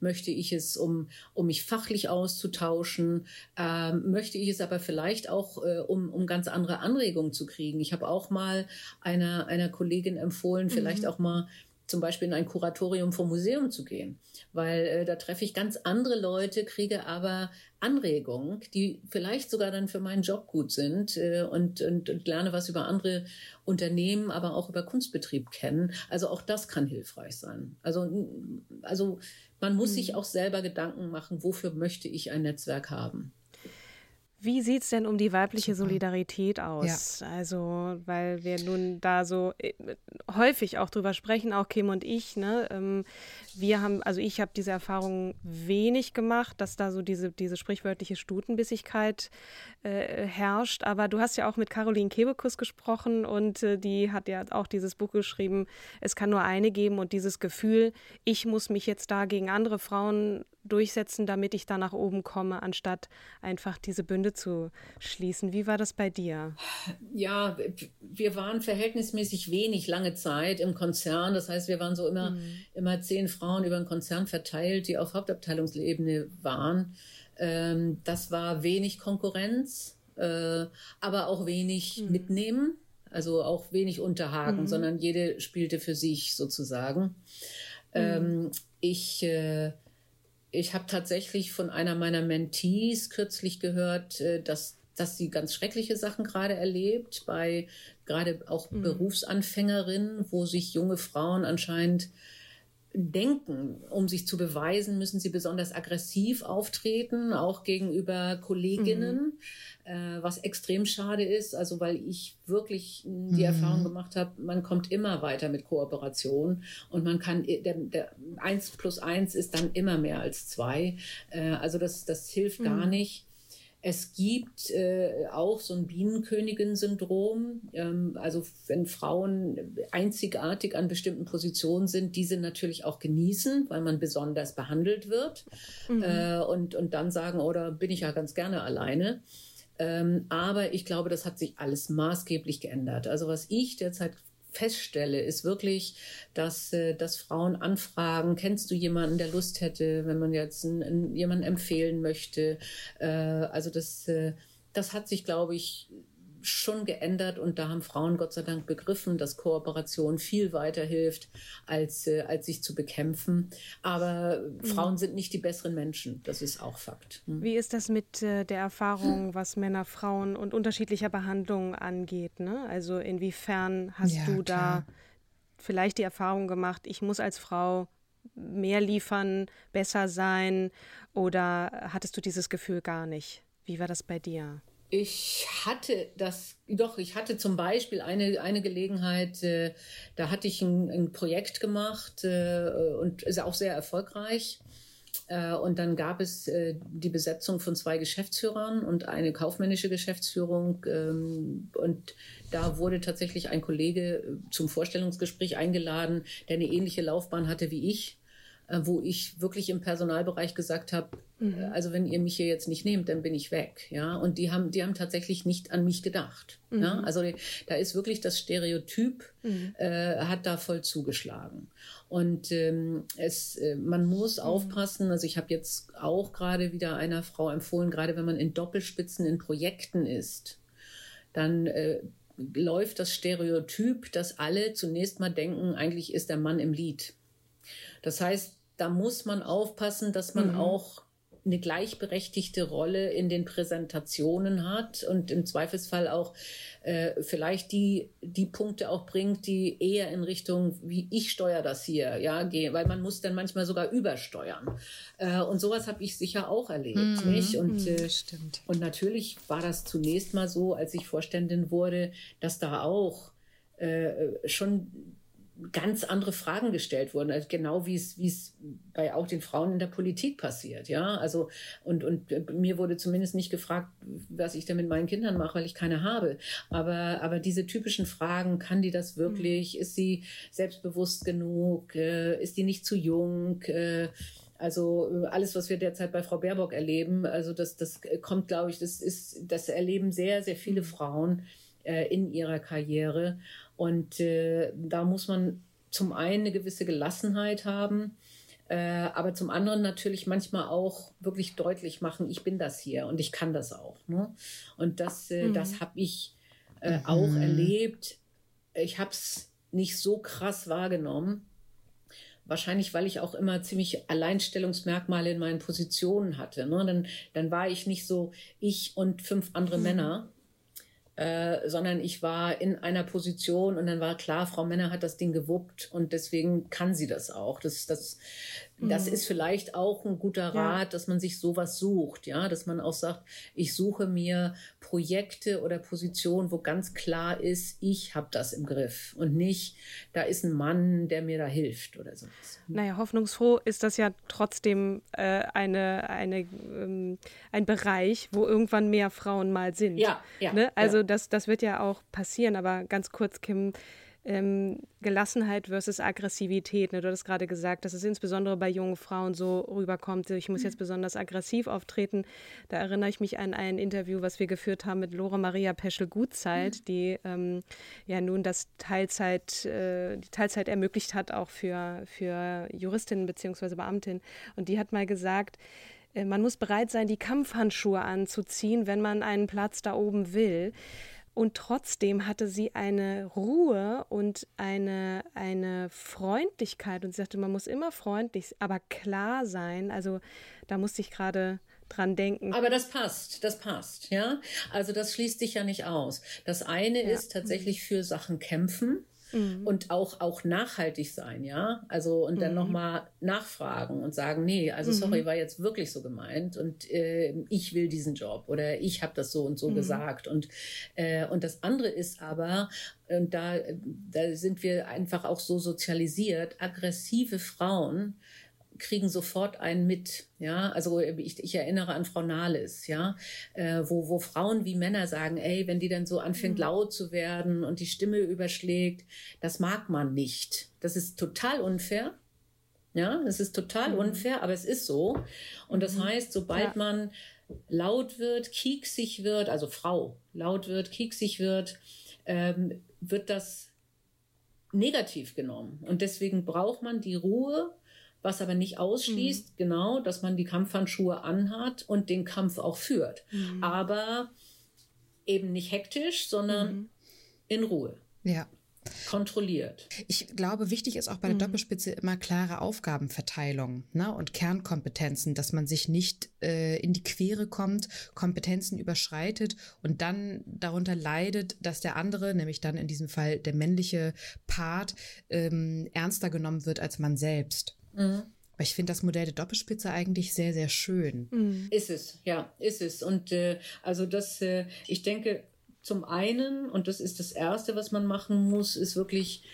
Möchte ich es, um, um mich fachlich auszutauschen? Ähm, möchte ich es aber vielleicht auch, äh, um, um ganz andere Anregungen zu kriegen? Ich habe auch mal einer, einer Kollegin empfohlen, vielleicht mhm. auch mal zum Beispiel in ein Kuratorium vom Museum zu gehen, weil äh, da treffe ich ganz andere Leute, kriege aber Anregungen, die vielleicht sogar dann für meinen Job gut sind äh, und, und, und lerne was über andere Unternehmen, aber auch über Kunstbetrieb kennen. Also auch das kann hilfreich sein. Also, also man muss mhm. sich auch selber Gedanken machen, wofür möchte ich ein Netzwerk haben. Wie sieht es denn um die weibliche Super. Solidarität aus? Ja. Also, weil wir nun da so äh, häufig auch drüber sprechen, auch Kim und ich, ne? Ähm, wir haben, also ich habe diese Erfahrung wenig gemacht, dass da so diese, diese sprichwörtliche Stutenbissigkeit äh, herrscht. Aber du hast ja auch mit Caroline Kebekus gesprochen und äh, die hat ja auch dieses Buch geschrieben, es kann nur eine geben und dieses Gefühl, ich muss mich jetzt da gegen andere Frauen durchsetzen, damit ich da nach oben komme, anstatt einfach diese Bünde zu schließen. Wie war das bei dir? Ja, wir waren verhältnismäßig wenig lange Zeit im Konzern. Das heißt, wir waren so immer, mhm. immer zehn Frauen über den Konzern verteilt, die auf Hauptabteilungsebene waren. Ähm, das war wenig Konkurrenz, äh, aber auch wenig mhm. mitnehmen. Also auch wenig unterhaken, mhm. sondern jede spielte für sich sozusagen. Mhm. Ähm, ich äh, ich habe tatsächlich von einer meiner Mentees kürzlich gehört, äh, dass dass sie ganz schreckliche Sachen gerade erlebt, bei gerade auch mhm. Berufsanfängerinnen, wo sich junge Frauen anscheinend denken, um sich zu beweisen, müssen sie besonders aggressiv auftreten, auch gegenüber Kolleginnen, mhm. äh, was extrem schade ist, also weil ich wirklich die mhm. Erfahrung gemacht habe, man kommt immer weiter mit Kooperation und man kann, der, der eins plus eins ist dann immer mehr als zwei, äh, also das, das hilft mhm. gar nicht. Es gibt äh, auch so ein Bienenkönigin-Syndrom. Ähm, also wenn Frauen einzigartig an bestimmten Positionen sind, diese natürlich auch genießen, weil man besonders behandelt wird. Mhm. Äh, und, und dann sagen, oder bin ich ja ganz gerne alleine. Ähm, aber ich glaube, das hat sich alles maßgeblich geändert. Also was ich derzeit feststelle, ist wirklich, dass, äh, dass Frauen anfragen, kennst du jemanden, der Lust hätte, wenn man jetzt einen, jemanden empfehlen möchte. Äh, also das, äh, das hat sich, glaube ich, schon geändert und da haben Frauen Gott sei Dank begriffen, dass Kooperation viel weiter hilft, als, äh, als sich zu bekämpfen. Aber mhm. Frauen sind nicht die besseren Menschen, das ist auch Fakt. Mhm. Wie ist das mit äh, der Erfahrung, was Männer, Frauen und unterschiedlicher Behandlung angeht? Ne? Also inwiefern hast ja, du klar. da vielleicht die Erfahrung gemacht, ich muss als Frau mehr liefern, besser sein oder hattest du dieses Gefühl gar nicht? Wie war das bei dir? Ich hatte das, doch, ich hatte zum Beispiel eine, eine Gelegenheit, äh, da hatte ich ein, ein Projekt gemacht äh, und ist auch sehr erfolgreich. Äh, und dann gab es äh, die Besetzung von zwei Geschäftsführern und eine kaufmännische Geschäftsführung. Ähm, und da wurde tatsächlich ein Kollege äh, zum Vorstellungsgespräch eingeladen, der eine ähnliche Laufbahn hatte wie ich wo ich wirklich im Personalbereich gesagt habe, mhm. Äh, also wenn ihr mich hier jetzt nicht nehmt, dann bin ich weg, ja. Und die haben, die haben tatsächlich nicht an mich gedacht. Mhm. Ja? Also da ist wirklich das Stereotyp mhm. äh, hat da voll zugeschlagen. Und ähm, es, äh, man muss mhm. aufpassen. Also ich habe jetzt auch gerade wieder einer Frau empfohlen, gerade wenn man in Doppelspitzen in Projekten ist, dann äh, läuft das Stereotyp, dass alle zunächst mal denken, eigentlich ist der Mann im Lied. Das heißt, da muss man aufpassen, dass man mhm. auch eine gleichberechtigte Rolle in den Präsentationen hat und im Zweifelsfall auch äh, vielleicht die, die Punkte auch bringt, die eher in Richtung, wie ich steuere das hier, ja, gehen, weil man muss dann manchmal sogar übersteuern. Äh, und sowas habe ich sicher auch erlebt, mhm. nicht? Und, mhm, äh, Stimmt. und natürlich war das zunächst mal so, als ich Vorständin wurde, dass da auch äh, schon ganz andere Fragen gestellt wurden, also genau wie es, wie es bei auch den Frauen in der Politik passiert, ja. Also, und, und mir wurde zumindest nicht gefragt, was ich denn mit meinen Kindern mache, weil ich keine habe. Aber, aber diese typischen Fragen, kann die das wirklich? Mhm. Ist sie selbstbewusst genug? Äh, ist die nicht zu jung? Äh, also alles, was wir derzeit bei Frau Baerbock erleben, also das, das kommt, glaube ich, das ist, das erleben sehr, sehr viele mhm. Frauen äh, in ihrer Karriere. Und äh, da muss man zum einen eine gewisse Gelassenheit haben, äh, aber zum anderen natürlich manchmal auch wirklich deutlich machen, ich bin das hier und ich kann das auch. Ne? Und das, äh, mhm. das habe ich äh, mhm. auch erlebt. Ich habe es nicht so krass wahrgenommen. Wahrscheinlich, weil ich auch immer ziemlich Alleinstellungsmerkmale in meinen Positionen hatte. Ne? Dann, dann war ich nicht so ich und fünf andere mhm. Männer, äh, sondern ich war in einer Position und dann war klar, Frau Männer hat das Ding gewuppt und deswegen kann sie das auch. Das, das, das mhm. ist vielleicht auch ein guter Rat, ja. dass man sich sowas sucht, ja, dass man auch sagt, ich suche mir Projekte oder Positionen, wo ganz klar ist, ich habe das im Griff und nicht, da ist ein Mann, der mir da hilft oder sowas. Naja, hoffnungsfroh ist das ja trotzdem äh, eine, eine, ähm, ein Bereich, wo irgendwann mehr Frauen mal sind. Ja, ja. Ne? Also ja. Das, das wird ja auch passieren, aber ganz kurz, Kim, ähm, Gelassenheit versus Aggressivität. Ne? Du hast gerade gesagt, dass es insbesondere bei jungen Frauen so rüberkommt, ich muss jetzt mhm. besonders aggressiv auftreten. Da erinnere ich mich an ein Interview, was wir geführt haben mit Lore Maria Peschel-Gutzeit, mhm. die ähm, ja nun das Teilzeit, äh, die Teilzeit ermöglicht hat, auch für, für Juristinnen bzw. Beamtinnen. Und die hat mal gesagt, äh, man muss bereit sein, die Kampfhandschuhe anzuziehen, wenn man einen Platz da oben will. Und trotzdem hatte sie eine Ruhe und eine, eine Freundlichkeit. Und sie sagte, man muss immer freundlich, aber klar sein. Also da musste ich gerade dran denken. Aber das passt, das passt, ja. Also das schließt sich ja nicht aus. Das eine ja. ist tatsächlich für Sachen kämpfen mhm. und auch, auch nachhaltig sein, ja. Also und dann mhm. nochmal nachfragen und sagen, nee, also sorry, mhm. war jetzt wirklich so gemeint und äh, ich will diesen Job oder ich habe das so und so mhm. gesagt. Und, äh, und das andere ist aber, und da, da sind wir einfach auch so sozialisiert, aggressive Frauen kriegen sofort einen mit. Ja, also ich, ich erinnere an Frau Nahles, ja, äh, wo, wo Frauen wie Männer sagen, ey, wenn die dann so anfängt mhm. laut zu werden und die Stimme überschlägt, das mag man nicht. Das ist total unfair. Ja, das ist total mhm. unfair, aber es ist so. Und das mhm. heißt, sobald ja. man laut wird, kieksig wird, also Frau laut wird, kieksig wird, ähm, wird das negativ genommen. Und deswegen braucht man die Ruhe, was aber nicht ausschließt, mhm. genau, dass man die Kampfhandschuhe anhat und den Kampf auch führt. Mhm. Aber eben nicht hektisch, sondern mhm. in Ruhe. Ja kontrolliert. Ich glaube, wichtig ist auch bei der mhm. Doppelspitze immer klare Aufgabenverteilung ne, und Kernkompetenzen, dass man sich nicht äh, in die Quere kommt, Kompetenzen überschreitet und dann darunter leidet, dass der andere, nämlich dann in diesem Fall der männliche Part, ähm, ernster genommen wird als man selbst. Mhm. Aber ich finde das Modell der Doppelspitze eigentlich sehr, sehr schön. Mhm. Ist es, ja, ist es. Und äh, also das, äh, ich denke, zum einen, und das ist das Erste, was man machen muss, ist wirklich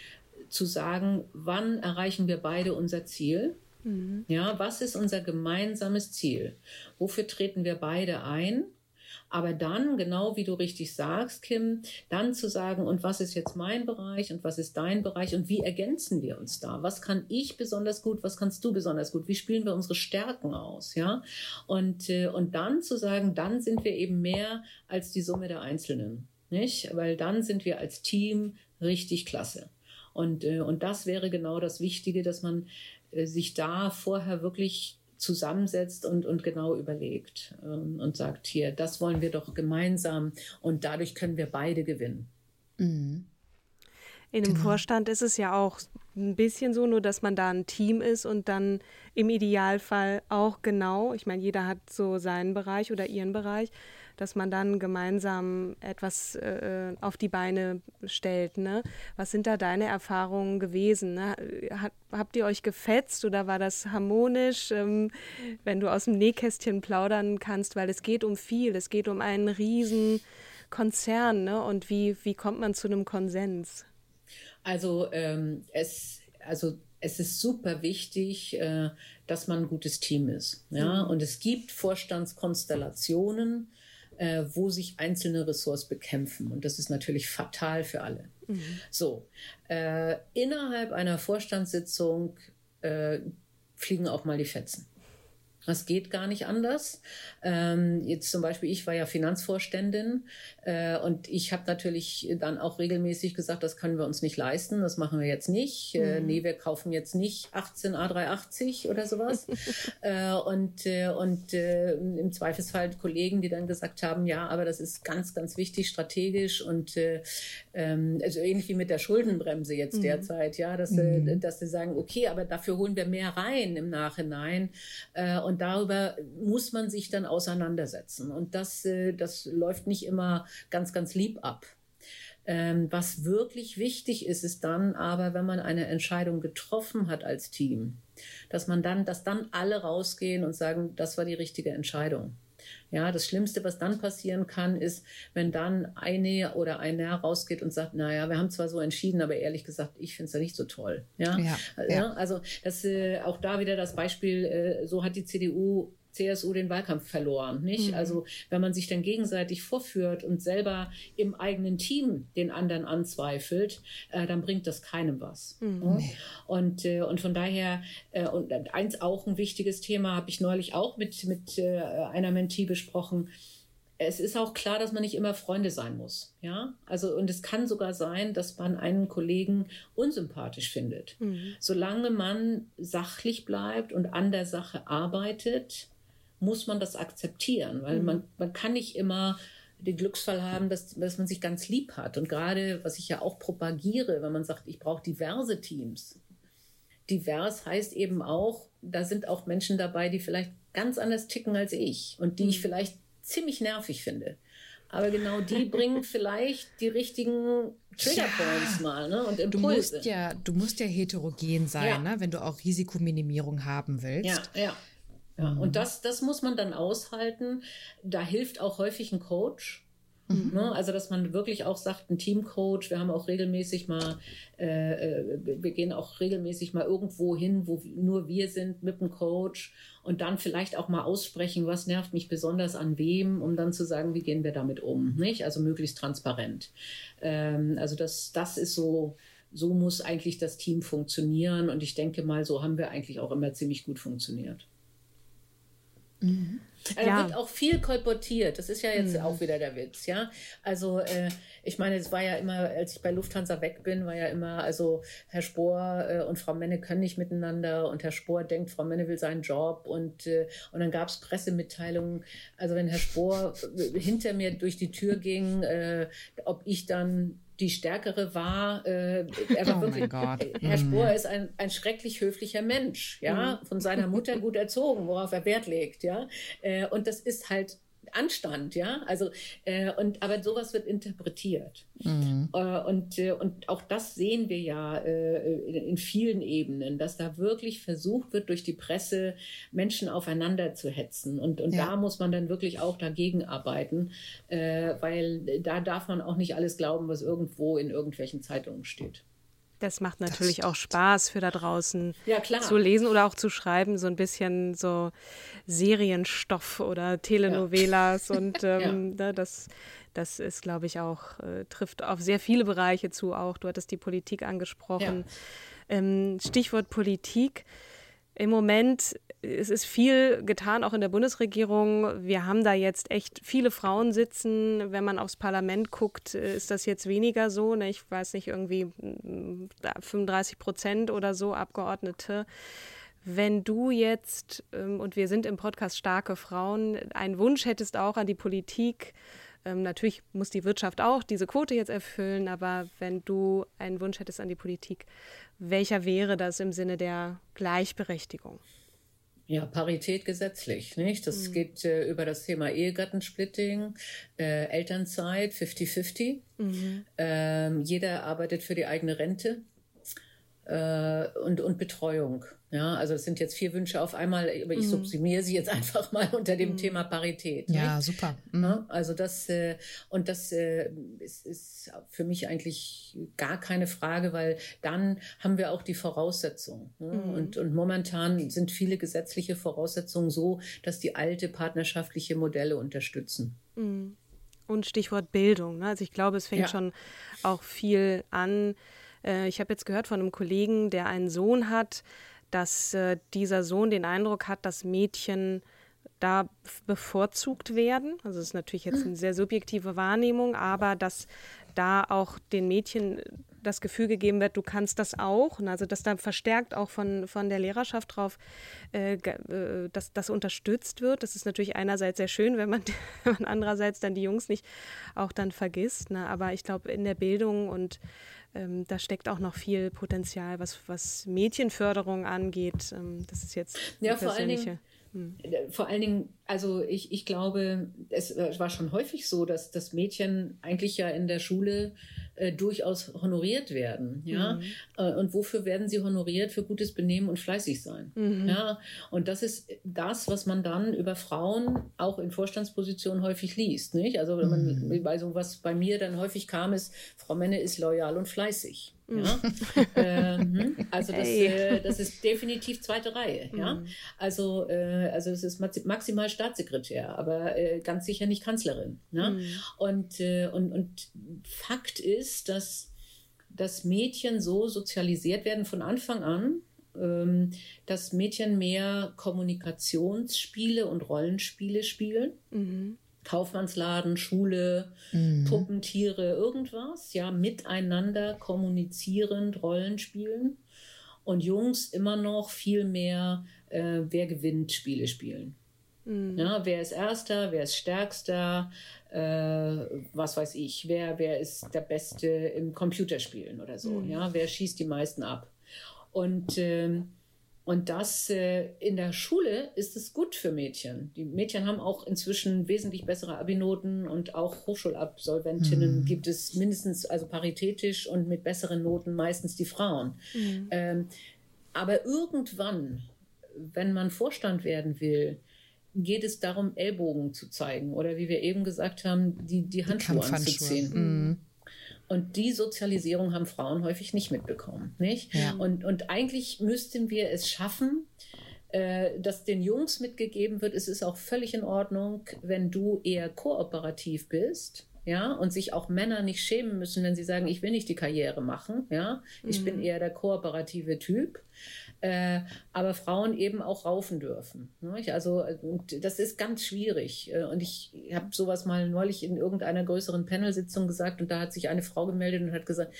zu sagen, wann erreichen wir beide unser Ziel? Mhm. Ja, was ist unser gemeinsames Ziel? Wofür treten wir beide ein? Aber dann, genau wie du richtig sagst, Kim, dann zu sagen, und was ist jetzt mein Bereich und was ist dein Bereich und wie ergänzen wir uns da? Was kann ich besonders gut? Was kannst du besonders gut? Wie spielen wir unsere Stärken aus? Ja, und, äh, und dann zu sagen, dann sind wir eben mehr als die Summe der Einzelnen. Nicht? Weil dann sind wir als Team richtig klasse. Und, äh, und das wäre genau das Wichtige, dass man äh, sich da vorher wirklich zusammensetzt und, und genau überlegt ähm, und sagt, hier, das wollen wir doch gemeinsam und dadurch können wir beide gewinnen. Mhm. In dem genau. Vorstand ist es ja auch ein bisschen so, nur dass man da ein Team ist und dann im Idealfall auch genau, ich meine, jeder hat so seinen Bereich oder ihren Bereich, dass man dann gemeinsam etwas äh, auf die Beine stellt. Ne? Was sind da deine Erfahrungen gewesen? Ne? Hat, habt ihr euch gefetzt oder war das harmonisch, ähm, wenn du aus dem Nähkästchen plaudern kannst? Weil es geht um viel, es geht um einen riesen Konzern. Ne? Und wie, wie kommt man zu einem Konsens? Also ähm, es, also es ist super wichtig, äh, dass man ein gutes Team ist. Ja? Mhm. Und es gibt Vorstandskonstellationen, äh, wo sich einzelne Ressorts bekämpfen. Und das ist natürlich fatal für alle. Mhm. So, äh, innerhalb einer Vorstandssitzung äh, fliegen auch mal die Fetzen. Das geht gar nicht anders. Ähm, jetzt zum Beispiel, ich war ja Finanzvorständin äh, und ich habe natürlich dann auch regelmäßig gesagt, das können wir uns nicht leisten, das machen wir jetzt nicht. Äh, mhm. Äh, nee, wir kaufen jetzt nicht 18 A380 oder sowas. (laughs) äh, und äh, und äh, im Zweifelsfall Kollegen, die dann gesagt haben, ja, aber das ist ganz, ganz wichtig strategisch und äh, ähm, also ähnlich wie mit der Schuldenbremse jetzt mhm. derzeit, ja, dass, mhm. dass sie sagen, okay, aber dafür holen wir mehr rein im Nachhinein. Äh, und darüber muss man sich dann auseinandersetzen. Und das, äh, das läuft nicht immer ganz, ganz lieb ab. Ähm, was wirklich wichtig ist, ist dann aber, wenn man eine Entscheidung getroffen hat als Team, dass man dann, dass dann alle rausgehen und sagen, das war die richtige Entscheidung. Ja, das Schlimmste, was dann passieren kann, ist, wenn dann eine oder einer rausgeht und sagt, naja, wir haben zwar so entschieden, aber ehrlich gesagt, ich finde es ja nicht so toll. Ja, ja, ja. also das, äh, auch da wieder das Beispiel, äh, so hat die CDU CSU den Wahlkampf verloren, nicht? Mhm. Also wenn man sich dann gegenseitig vorführt und selber im eigenen Team den anderen anzweifelt, äh, dann bringt das keinem was. Mhm. Ja? Und äh, und von daher äh, und eins auch ein wichtiges Thema habe ich neulich auch mit mit äh, einer Mentee besprochen es ist auch klar, dass man nicht immer Freunde sein muss. Ja, also und es kann sogar sein, dass man einen Kollegen unsympathisch findet. Mhm. Solange man sachlich bleibt und an der Sache arbeitet, muss man das akzeptieren, weil mhm. man, man kann nicht immer den Glücksfall haben, dass, dass man sich ganz lieb hat. Und gerade, was ich ja auch propagiere, wenn man sagt, ich brauche diverse Teams. Divers heißt eben auch, da sind auch Menschen dabei, die vielleicht ganz anders ticken als ich und die mhm. ich vielleicht ziemlich nervig finde. Aber genau die (laughs) bringen vielleicht die richtigen Triggerpoints ja. mal ne? und Impulse. Du musst ja, du musst ja heterogen sein, ja. Ne? wenn du auch Risikominimierung haben willst. Ja, ja. Ja, mhm. Und das, das muss man dann aushalten. Da hilft auch häufig ein Coach. Mhm. Ne? Also, dass man wirklich auch sagt, ein Teamcoach, wir haben auch regelmäßig mal, äh, äh, wir gehen auch regelmäßig mal irgendwo hin, wo nur wir sind mit dem Coach und dann vielleicht auch mal aussprechen, was nervt mich besonders an wem, um dann zu sagen, wie gehen wir damit um. Nicht? Also möglichst transparent. Ähm, also das, das ist so, so muss eigentlich das Team funktionieren und ich denke mal, so haben wir eigentlich auch immer ziemlich gut funktioniert. Mhm. Also ja. wird auch viel kolportiert. Das ist ja jetzt mhm. auch wieder der Witz, ja. Also äh, ich meine, es war ja immer, als ich bei Lufthansa weg bin, war ja immer, also Herr Spohr äh, und Frau Menne können nicht miteinander und Herr Spohr denkt, Frau Menne will seinen Job und äh, und dann gab es Pressemitteilungen. Also wenn Herr Spohr äh, hinter mir durch die Tür ging, äh, ob ich dann die Stärkere war, äh, oh wirklich, Herr mhm. Spohr ist ein, ein schrecklich höflicher Mensch, ja, mhm. von seiner Mutter gut erzogen, worauf er Wert legt, ja, äh, und das ist halt Anstand, ja. Also äh, und aber sowas wird interpretiert mhm. äh, und äh, und auch das sehen wir ja äh, in, vielen Ebenen, dass da wirklich versucht wird durch die Presse Menschen aufeinander zu hetzen und und ja. da muss man dann wirklich auch dagegen arbeiten, äh, weil da darf man auch nicht alles glauben, was irgendwo in irgendwelchen Zeitungen steht. Das macht natürlich das auch Spaß für da draußen ja, zu lesen oder auch zu schreiben, so ein bisschen so Serienstoff oder Telenovelas ja. und (laughs) ähm, ja. Ne, das, das ist, glaube ich, auch, äh, trifft auf sehr viele Bereiche zu auch. Du hattest die Politik angesprochen. Ähm, Stichwort Politik. Im Moment es ist viel getan, auch in der Bundesregierung. Wir haben da jetzt echt viele Frauen sitzen. Wenn man aufs Parlament guckt, ist das jetzt weniger so. Ne? Ich weiß nicht, irgendwie 35 mm, Prozent oder so Abgeordnete. Wenn du jetzt, ähm, und wir sind im Podcast Starke Frauen, einen Wunsch hättest auch an die Politik, ähm, natürlich muss die Wirtschaft auch diese Quote jetzt erfüllen, aber wenn du einen Wunsch hättest an die Politik, welcher wäre das im Sinne der Gleichberechtigung? Ja, Parität gesetzlich, nicht? Das mhm. geht äh, über das Thema Ehegattensplitting, äh, Elternzeit 50-50. Mhm. Ähm, jeder arbeitet für die eigene Rente äh, und, und Betreuung. Ja, also es sind jetzt vier Wünsche auf einmal, aber ich mhm. subsumiere sie jetzt (laughs) einfach mal unter dem mhm. Thema Parität. Ja, nicht? super. Mhm. Ja, also das äh, und das äh, ist, ist für mich eigentlich gar keine Frage, weil dann haben wir auch die Voraussetzungen. Ne? Und, und momentan sind viele gesetzliche Voraussetzungen so, dass die alte partnerschaftliche Modelle unterstützen. Mhm. Und Stichwort Bildung. Ne? Also ich glaube, es fängt ja. schon auch viel an. Äh, ich habe jetzt gehört von einem Kollegen, der einen Sohn hat, dass äh, dieser Sohn den Eindruck hat, dass Mädchen da bevorzugt werden. Also es ist natürlich jetzt eine sehr subjektive Wahrnehmung, aber dass da auch den Mädchen das Gefühl gegeben wird, du kannst das auch. Also dass da verstärkt auch von, von der Lehrerschaft drauf, äh, äh dass das unterstützt wird. Das ist natürlich einerseits sehr schön, wenn man, (laughs) wenn man andererseits dann die Jungs nicht auch dann vergisst. Ne? Aber ich glaube, in der Bildung und ähm, da steckt auch noch viel Potenzial, was, was Mädchenförderung angeht. Ähm, das ist jetzt ja, vor allen Dingen. Hm. Äh, vor allen Dingen, also ich, ich glaube, es war schon häufig so, dass, dass Mädchen eigentlich ja in der Schule äh, durchaus honoriert werden. Ja? Mhm. Äh, und wofür werden sie honoriert? Für gutes Benehmen und fleißig sein. Mhm. Ja? Und das ist das, was man dann über Frauen auch in Vorstandspositionen häufig liest. Nicht? Also wenn man, mhm. also was bei mir dann häufig kam, ist, Frau Menne ist loyal und fleißig. Ja? Mhm. (laughs) ähm, also das, äh, das, ist definitiv zweite Reihe. Ja? Mhm. Also, äh, also es ist maximal Staatssekretär, aber äh, ganz sicher nicht Kanzlerin. Ne? Mhm. Und, äh, und, und Fakt ist, dass, dass Mädchen so sozialisiert werden von Anfang an, ähm, dass Mädchen mehr Kommunikationsspiele und Rollenspiele spielen. Mhm. Kaufmannsladen, Schule, mhm. Puppentiere, irgendwas, ja, miteinander kommunizierend, Rollen spielen. Und Jungs immer noch viel mehr, äh, wer gewinnt, Spiele spielen. Mhm. Ja, wer ist Erster, wer ist Stärkster, äh, was weiß ich, wer, wer ist der Beste im Computerspielen oder so, mhm. ja, wer schießt die meisten ab. Und ähm, und das äh, in der Schule ist es gut für Mädchen. Die Mädchen haben auch inzwischen wesentlich bessere Abinoten und auch Hochschulabsolventinnen mhm. gibt es mindestens, also paritätisch und mit besseren Noten meistens die Frauen. Mhm. Ähm, aber irgendwann, wenn man Vorstand werden will, geht es darum, Ellbogen zu zeigen oder wie wir eben gesagt haben, die, die Handschuhe die anzuziehen. Mhm. Und die Sozialisierung haben Frauen häufig nicht mitbekommen. Nicht? Ja. Und, und eigentlich müssten wir es schaffen, äh, dass den Jungs mitgegeben wird, es ist auch völlig in Ordnung, wenn du eher kooperativ bist ja, und sich auch Männer nicht schämen müssen, wenn sie sagen, ich will nicht die Karriere machen, ja, ich mhm. bin eher der kooperative Typ, äh, aber Frauen eben auch raufen dürfen. Ne? Also das ist ganz schwierig äh, und ich habe sowas mal neulich in irgendeiner größeren Panelsitzung gesagt und da hat sich eine Frau gemeldet und hat gesagt,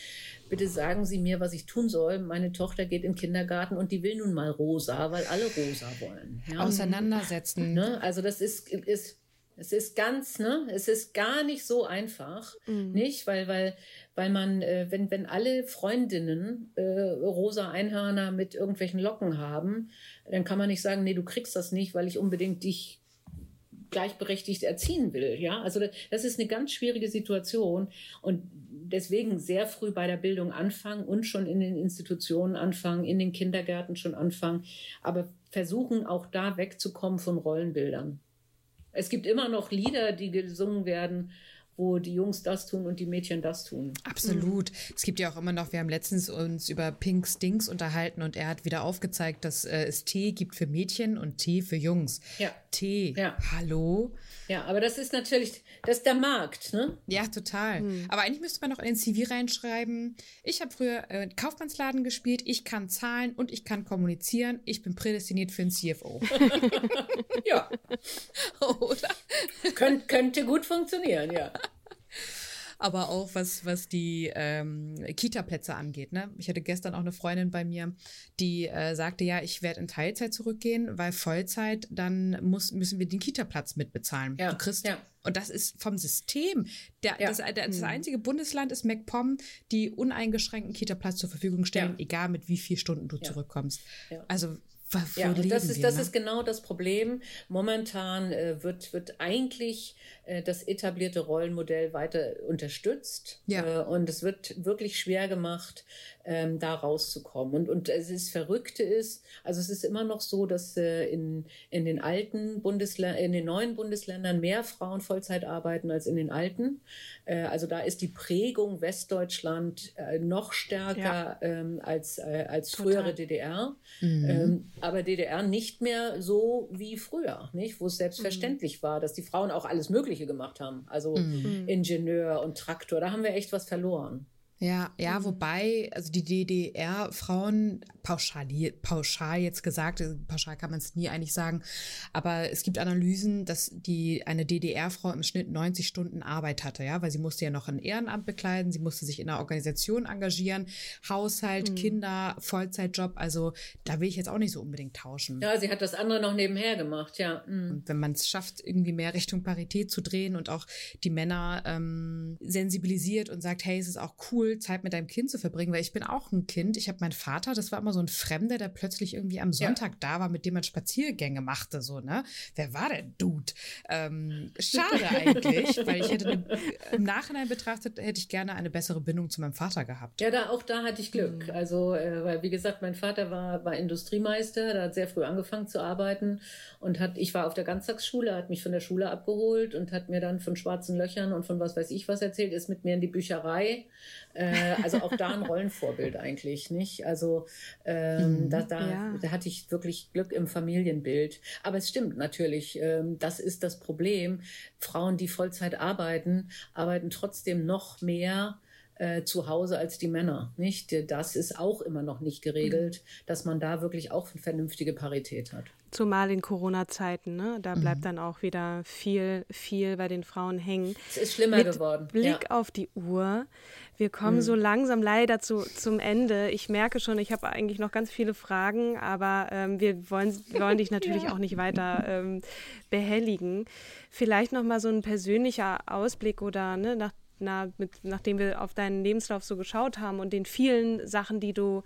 bitte sagen Sie mir, was ich tun soll. Meine Tochter geht in den Kindergarten und die will nun mal rosa, weil alle rosa wollen. Ja? Auseinandersetzen. Ne? Also das ist, ist es ist ganz, ne, es ist gar nicht so einfach, mhm. nicht, weil, weil, weil man, äh, wenn, wenn alle Freundinnen äh, rosa Einhörner mit irgendwelchen Locken haben, dann kann man nicht sagen, nee, du kriegst das nicht, weil ich unbedingt dich gleichberechtigt erziehen will, ja. Also das ist eine ganz schwierige Situation und deswegen sehr früh bei der Bildung anfangen und schon in den Institutionen anfangen, in den Kindergärten schon anfangen, aber versuchen auch da wegzukommen von Rollenbildern. Es gibt immer noch Lieder, die gesungen werden, wo die Jungs das tun und die Mädchen das tun. Absolut. Mhm. Es gibt ja auch immer noch, wir haben letztens uns über Pink Stinks unterhalten und er hat wieder aufgezeigt, dass äh, es Tee gibt für Mädchen und Tee für Jungs. Ja. Tee. Ja. Hallo? Ja, aber das ist natürlich, das ist der Markt, ne? Ja, total. Hm. Aber eigentlich müsste man noch in den CV reinschreiben, ich habe früher äh, Kaufmannsladen gespielt, ich kann zahlen und ich kann kommunizieren, ich bin prädestiniert für ein CFO. (laughs) ja. (laughs) Oder? Könnt, könnte gut funktionieren, ja aber auch was, was die ähm, Kita-Plätze angeht. Ne? Ich hatte gestern auch eine Freundin bei mir, die äh, sagte, ja, ich werde in Teilzeit zurückgehen, weil Vollzeit, dann muss, müssen wir den Kita-Platz mitbezahlen. Ja, du kriegst ja. Und das ist vom System. Der, ja. das, das, mhm. einzige Bundesland ist MacPom, die uneingeschränkten Kita-Platz zur Verfügung stellen, ja. egal mit wie vielen Stunden du ja. zurückkommst. Also ja, das ist, wir, das ne? ist genau das Problem. Momentan äh, wird, wird eigentlich äh, das etablierte Rollenmodell weiter unterstützt. Ja. Äh, und es wird wirklich schwer gemacht, ähm, da rauszukommen. Und, und es ist Verrückte ist, also es ist immer noch so, dass äh, in, in den alten Bundesländern, in den neuen Bundesländern mehr Frauen Vollzeit arbeiten als in den alten. Äh, also da ist die Prägung Westdeutschland äh, noch stärker ja. ähm, als, äh, als frühere DDR. Mhm. Ähm, aber DDR nicht mehr so wie früher, nicht? Wo es selbstverständlich mhm. war, dass die Frauen auch alles Mögliche gemacht haben. Also mhm. Ingenieur und Traktor, da haben wir echt was verloren. Ja, ja, mhm. wobei, also die DDR-Frauen, pauschal, pauschal jetzt gesagt, äh, pauschal kann man es nie eigentlich sagen, aber es gibt Analysen, dass die eine DDR-Frau im Schnitt 90 Stunden Arbeit hatte, ja, weil sie musste ja noch ein Ehrenamt bekleiden, sie musste sich in einer Organisation engagieren, Haushalt, mhm. Kinder, Vollzeitjob, also da will ich jetzt auch nicht so unbedingt tauschen. Ja, sie hat das andere noch nebenher gemacht, ja. Mhm. Und wenn man es schafft, irgendwie mehr Richtung Parität zu drehen und auch die Männer ähm, sensibilisiert und sagt, hey, es ist auch cool, cool, Zeit mit deinem Kind zu verbringen, weil ich bin auch ein Kind. Ich habe meinen Vater, das war immer so ein Fremder, der plötzlich irgendwie am Sonntag ja. da war, mit dem man Spaziergänge machte, so, ne? Wer war der Dude? Ähm, schade (laughs) eigentlich, weil ich hätte eine, im Nachhinein betrachtet, hätte ich gerne eine bessere Bindung zu meinem Vater gehabt. Ja, da, auch da hatte ich Glück. Mhm. Also, äh, weil, wie gesagt, mein Vater war, war Industriemeister, der hat sehr früh angefangen zu arbeiten und hat, ich war auf der Ganztagsschule, hat mich von der Schule abgeholt und hat mir dann von schwarzen Löchern und von was weiß ich was erzählt, ist mit mir in die Bücherei äh, also auch da ein Rollenvorbild eigentlich, nicht? Also ähm, mhm, da, da, ja. da hatte ich wirklich Glück im Familienbild. Aber es stimmt natürlich, ähm, das ist das Problem. Frauen, die Vollzeit arbeiten, arbeiten trotzdem noch mehr äh, zu Hause als die Männer. Nicht? Das ist auch immer noch nicht geregelt, mhm. dass man da wirklich auch eine vernünftige Parität hat. Zumal in Corona-Zeiten, ne? Da bleibt mhm. dann auch wieder viel, viel bei den Frauen hängen. Es ist schlimmer Mit geworden. Blick ja. auf die Uhr. Wir kommen mhm. so langsam leider zu, zum Ende. Ich merke schon, ich habe eigentlich noch ganz viele Fragen, aber ähm, wir wollen, wollen dich (laughs) natürlich ja. auch nicht weiter ähm, behelligen. Vielleicht noch mal so ein persönlicher Ausblick oder ne, nach, na, mit, nachdem wir auf deinen Lebenslauf so geschaut haben und den vielen Sachen, die du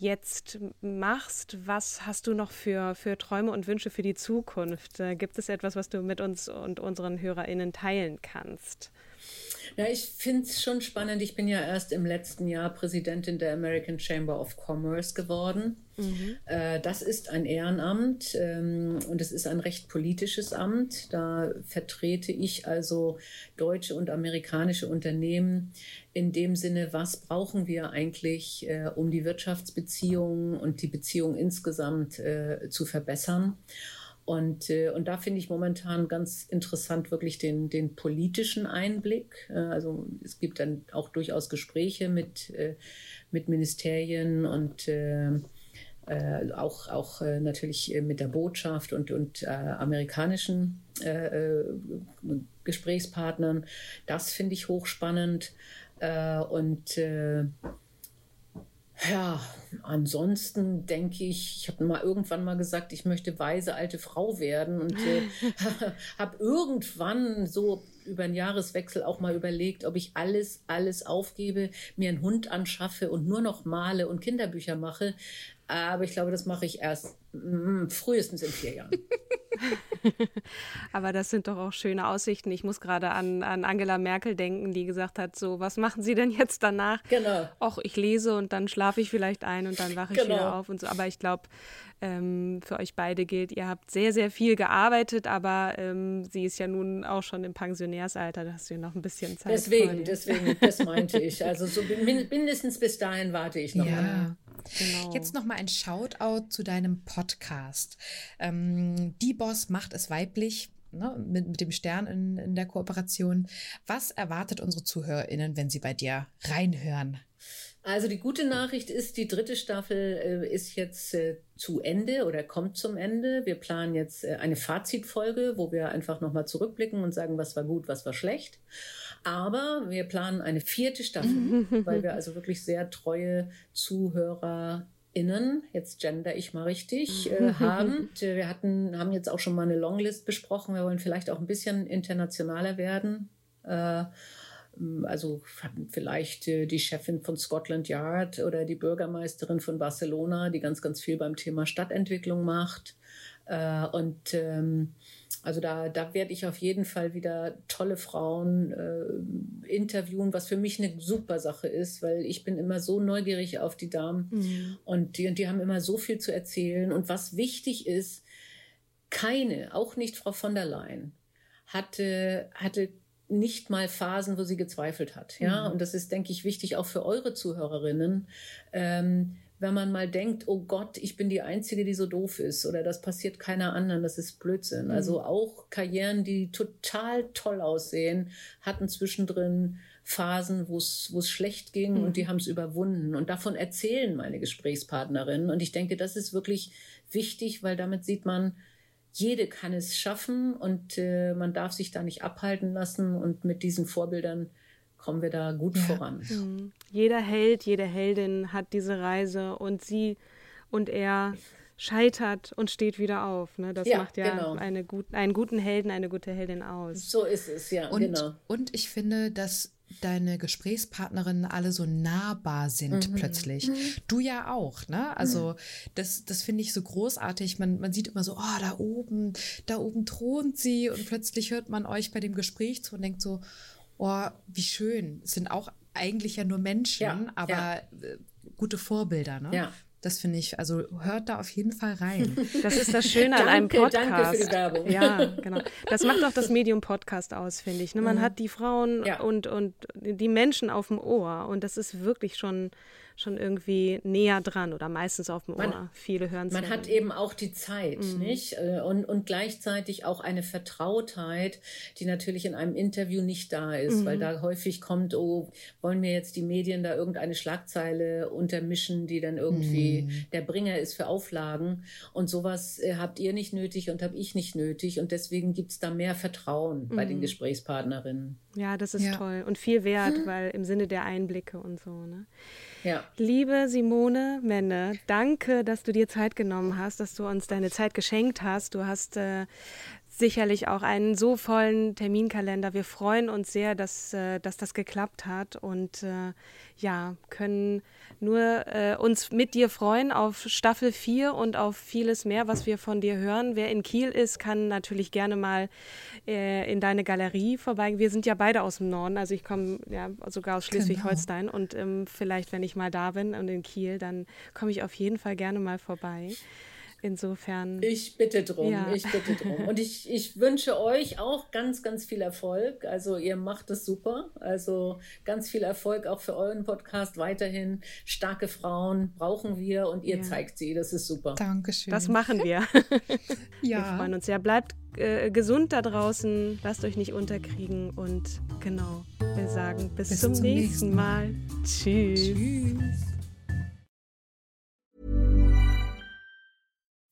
jetzt machst. Was hast du noch für, für Träume und Wünsche für die Zukunft? Äh, gibt es etwas, was du mit uns und unseren HörerInnen teilen kannst? Ja, ich finde es schon spannend. Ich bin ja erst im letzten Jahr Präsidentin der American Chamber of Commerce geworden. Mhm. Äh, das ist ein Ehrenamt ähm, und es ist ein recht politisches Amt. Da vertrete ich also deutsche und amerikanische Unternehmen in dem Sinne, was brauchen wir eigentlich, äh, um die Wirtschaftsbeziehungen und die Beziehungen insgesamt äh, zu verbessern. Und, äh, und da finde ich momentan ganz interessant wirklich den, den politischen Einblick. Äh, also es gibt dann auch durchaus Gespräche mit, äh, mit Ministerien und äh, auch, auch natürlich mit der Botschaft und, und amerikanischen Gesprächspartnern. Das finde ich hochspannend. und ja, ansonsten denke ich, ich habe mal irgendwann mal gesagt, ich möchte weise alte Frau werden und äh, (laughs) habe irgendwann so über den Jahreswechsel auch mal überlegt, ob ich alles, alles aufgebe, mir einen Hund anschaffe und nur noch male und Kinderbücher mache. Aber ich glaube, das mache ich erst mm, frühestens in vier Jahren. (laughs) (laughs) Aber das sind doch auch schöne Aussichten. Ich muss gerade an, an Angela Merkel denken, die gesagt hat, so, was machen Sie denn jetzt danach? Genau. Auch ich lese und dann schlafe ich vielleicht ein und dann wache ich genau. wieder auf und so. Aber ich glaube, ähm, für euch beide gilt, ihr habt sehr, sehr viel gearbeitet, aber ähm, sie ist ja nun auch schon im Pensionärsalter, da hast du ja noch ein bisschen Zeit. Deswegen, deswegen, das meinte ich. Also so mindestens bis dahin warte ich noch. Ja. Mal. Genau. Jetzt noch mal ein Shoutout zu deinem Podcast. Ähm, Die Boss macht es weiblich. Ne, mit, mit dem Stern in, in der Kooperation. Was erwartet unsere ZuhörerInnen, wenn sie bei dir reinhören? Also die gute Nachricht ist, die dritte Staffel äh, ist jetzt äh, zu Ende oder kommt zum Ende. Wir planen jetzt äh, eine Fazitfolge, wo wir einfach nochmal zurückblicken und sagen, was war gut, was war schlecht. Aber wir planen eine vierte Staffel, (laughs) weil wir also wirklich sehr treue ZuhörerInnen, jetzt gender ich mal richtig, äh, (laughs) haben. Wir hatten, haben jetzt auch schon mal eine Longlist besprochen. Wir wollen vielleicht auch ein bisschen internationaler werden. Äh, also vielleicht äh, die Chefin von Scotland Yard oder die Bürgermeisterin von Barcelona, die ganz, ganz viel beim Thema Stadtentwicklung macht. Äh, und ähm, also da, da werde ich auf jeden Fall wieder tolle Frauen äh, interviewen, was für mich eine super Sache ist, weil ich bin immer so neugierig auf die Damen mhm. und, die, und die haben immer so viel zu erzählen. Und was wichtig ist, keine, auch nicht Frau von der Leyen, hatte, hatte nicht mal Phasen, wo sie gezweifelt hat. Ja, mhm. und das ist, denke ich, wichtig auch für eure Zuhörerinnen. Ähm, wenn man mal denkt, oh Gott, ich bin die Einzige, die so doof ist oder das passiert keiner anderen, das ist Blödsinn. Mhm. Also auch Karrieren, die total toll aussehen, hatten zwischendrin Phasen, wo es schlecht ging mhm. und die haben es überwunden. Und davon erzählen meine Gesprächspartnerinnen. Und ich denke, das ist wirklich wichtig, weil damit sieht man, jede kann es schaffen und äh, man darf sich da nicht abhalten lassen. Und mit diesen Vorbildern kommen wir da gut ja. voran. Mhm. Jeder Held, jede Heldin hat diese Reise und sie und er scheitert und steht wieder auf. Ne? Das ja, macht ja genau. eine gut, einen guten Helden, eine gute Heldin aus. So ist es, ja, und, genau. Und ich finde, dass deine Gesprächspartnerinnen alle so nahbar sind mhm. plötzlich. Mhm. Du ja auch, ne? Also mhm. das, das finde ich so großartig. Man, man sieht immer so, oh, da oben, da oben thront sie und plötzlich hört man euch bei dem Gespräch zu und denkt so, oh, wie schön. Es sind auch eigentlich ja nur Menschen, ja, aber ja. Äh, gute Vorbilder, ne? Ja. Das finde ich, also hört da auf jeden Fall rein. (laughs) Das ist das Schöne an einem Podcast. Danke für die Werbung. Ja, genau. Das macht auch das Medium Podcast aus, finde ich. Ne? Man mhm. hat die Frauen ja. und, und die Menschen auf dem Ohr und das ist wirklich schon schon irgendwie näher dran oder meistens auf dem Ohr. Man, Viele hören es. Man hat eben auch die Zeit, mhm. nicht? Äh, und, und gleichzeitig auch eine Vertrautheit, die natürlich in einem Interview nicht da ist, mhm. weil da häufig kommt, oh, wollen mir jetzt die Medien da irgendeine Schlagzeile untermischen, die dann irgendwie mhm. der Bringer ist für Auflagen. Und sowas äh, habt ihr nicht nötig und habe ich nicht nötig. Und deswegen gibt es da mehr Vertrauen bei den mhm. Gesprächspartnerinnen. Ja, das ist ja. toll und viel wert, hm. weil im Sinne der Einblicke und so. Ne? Ja. Liebe Simone Menne, danke, dass du dir Zeit genommen hast, dass du uns deine Zeit geschenkt hast. Du hast äh, sicherlich auch einen so vollen Terminkalender. Wir freuen uns sehr, dass, äh, dass das geklappt hat und äh, ja, können nur äh, uns mit dir freuen auf Staffel 4 und auf vieles mehr, was wir von dir hören. Wer in Kiel ist, kann natürlich gerne mal äh, in deine Galerie vorbeigehen. Wir sind ja beide aus dem Norden, also ich komme ja sogar aus Schleswig-Holstein genau. und ähm, vielleicht, wenn ich mal da bin und in Kiel, dann komme ich auf jeden Fall gerne mal vorbei. Insofern. Ich bitte drum, ja. ich bitte drum. Und ich, ich wünsche euch auch ganz, ganz viel Erfolg. Also ihr macht es super. Also ganz viel Erfolg auch für euren Podcast weiterhin. Starke Frauen brauchen wir und ihr ja. zeigt sie. Das ist super. Dankeschön. Das machen wir. (laughs) ja. Wir freuen uns. Ja, bleibt äh, gesund da draußen. Lasst euch nicht unterkriegen. Und genau, wir sagen bis, bis zum, zum, nächsten Mal. Mal. Tschüss. Tschüss.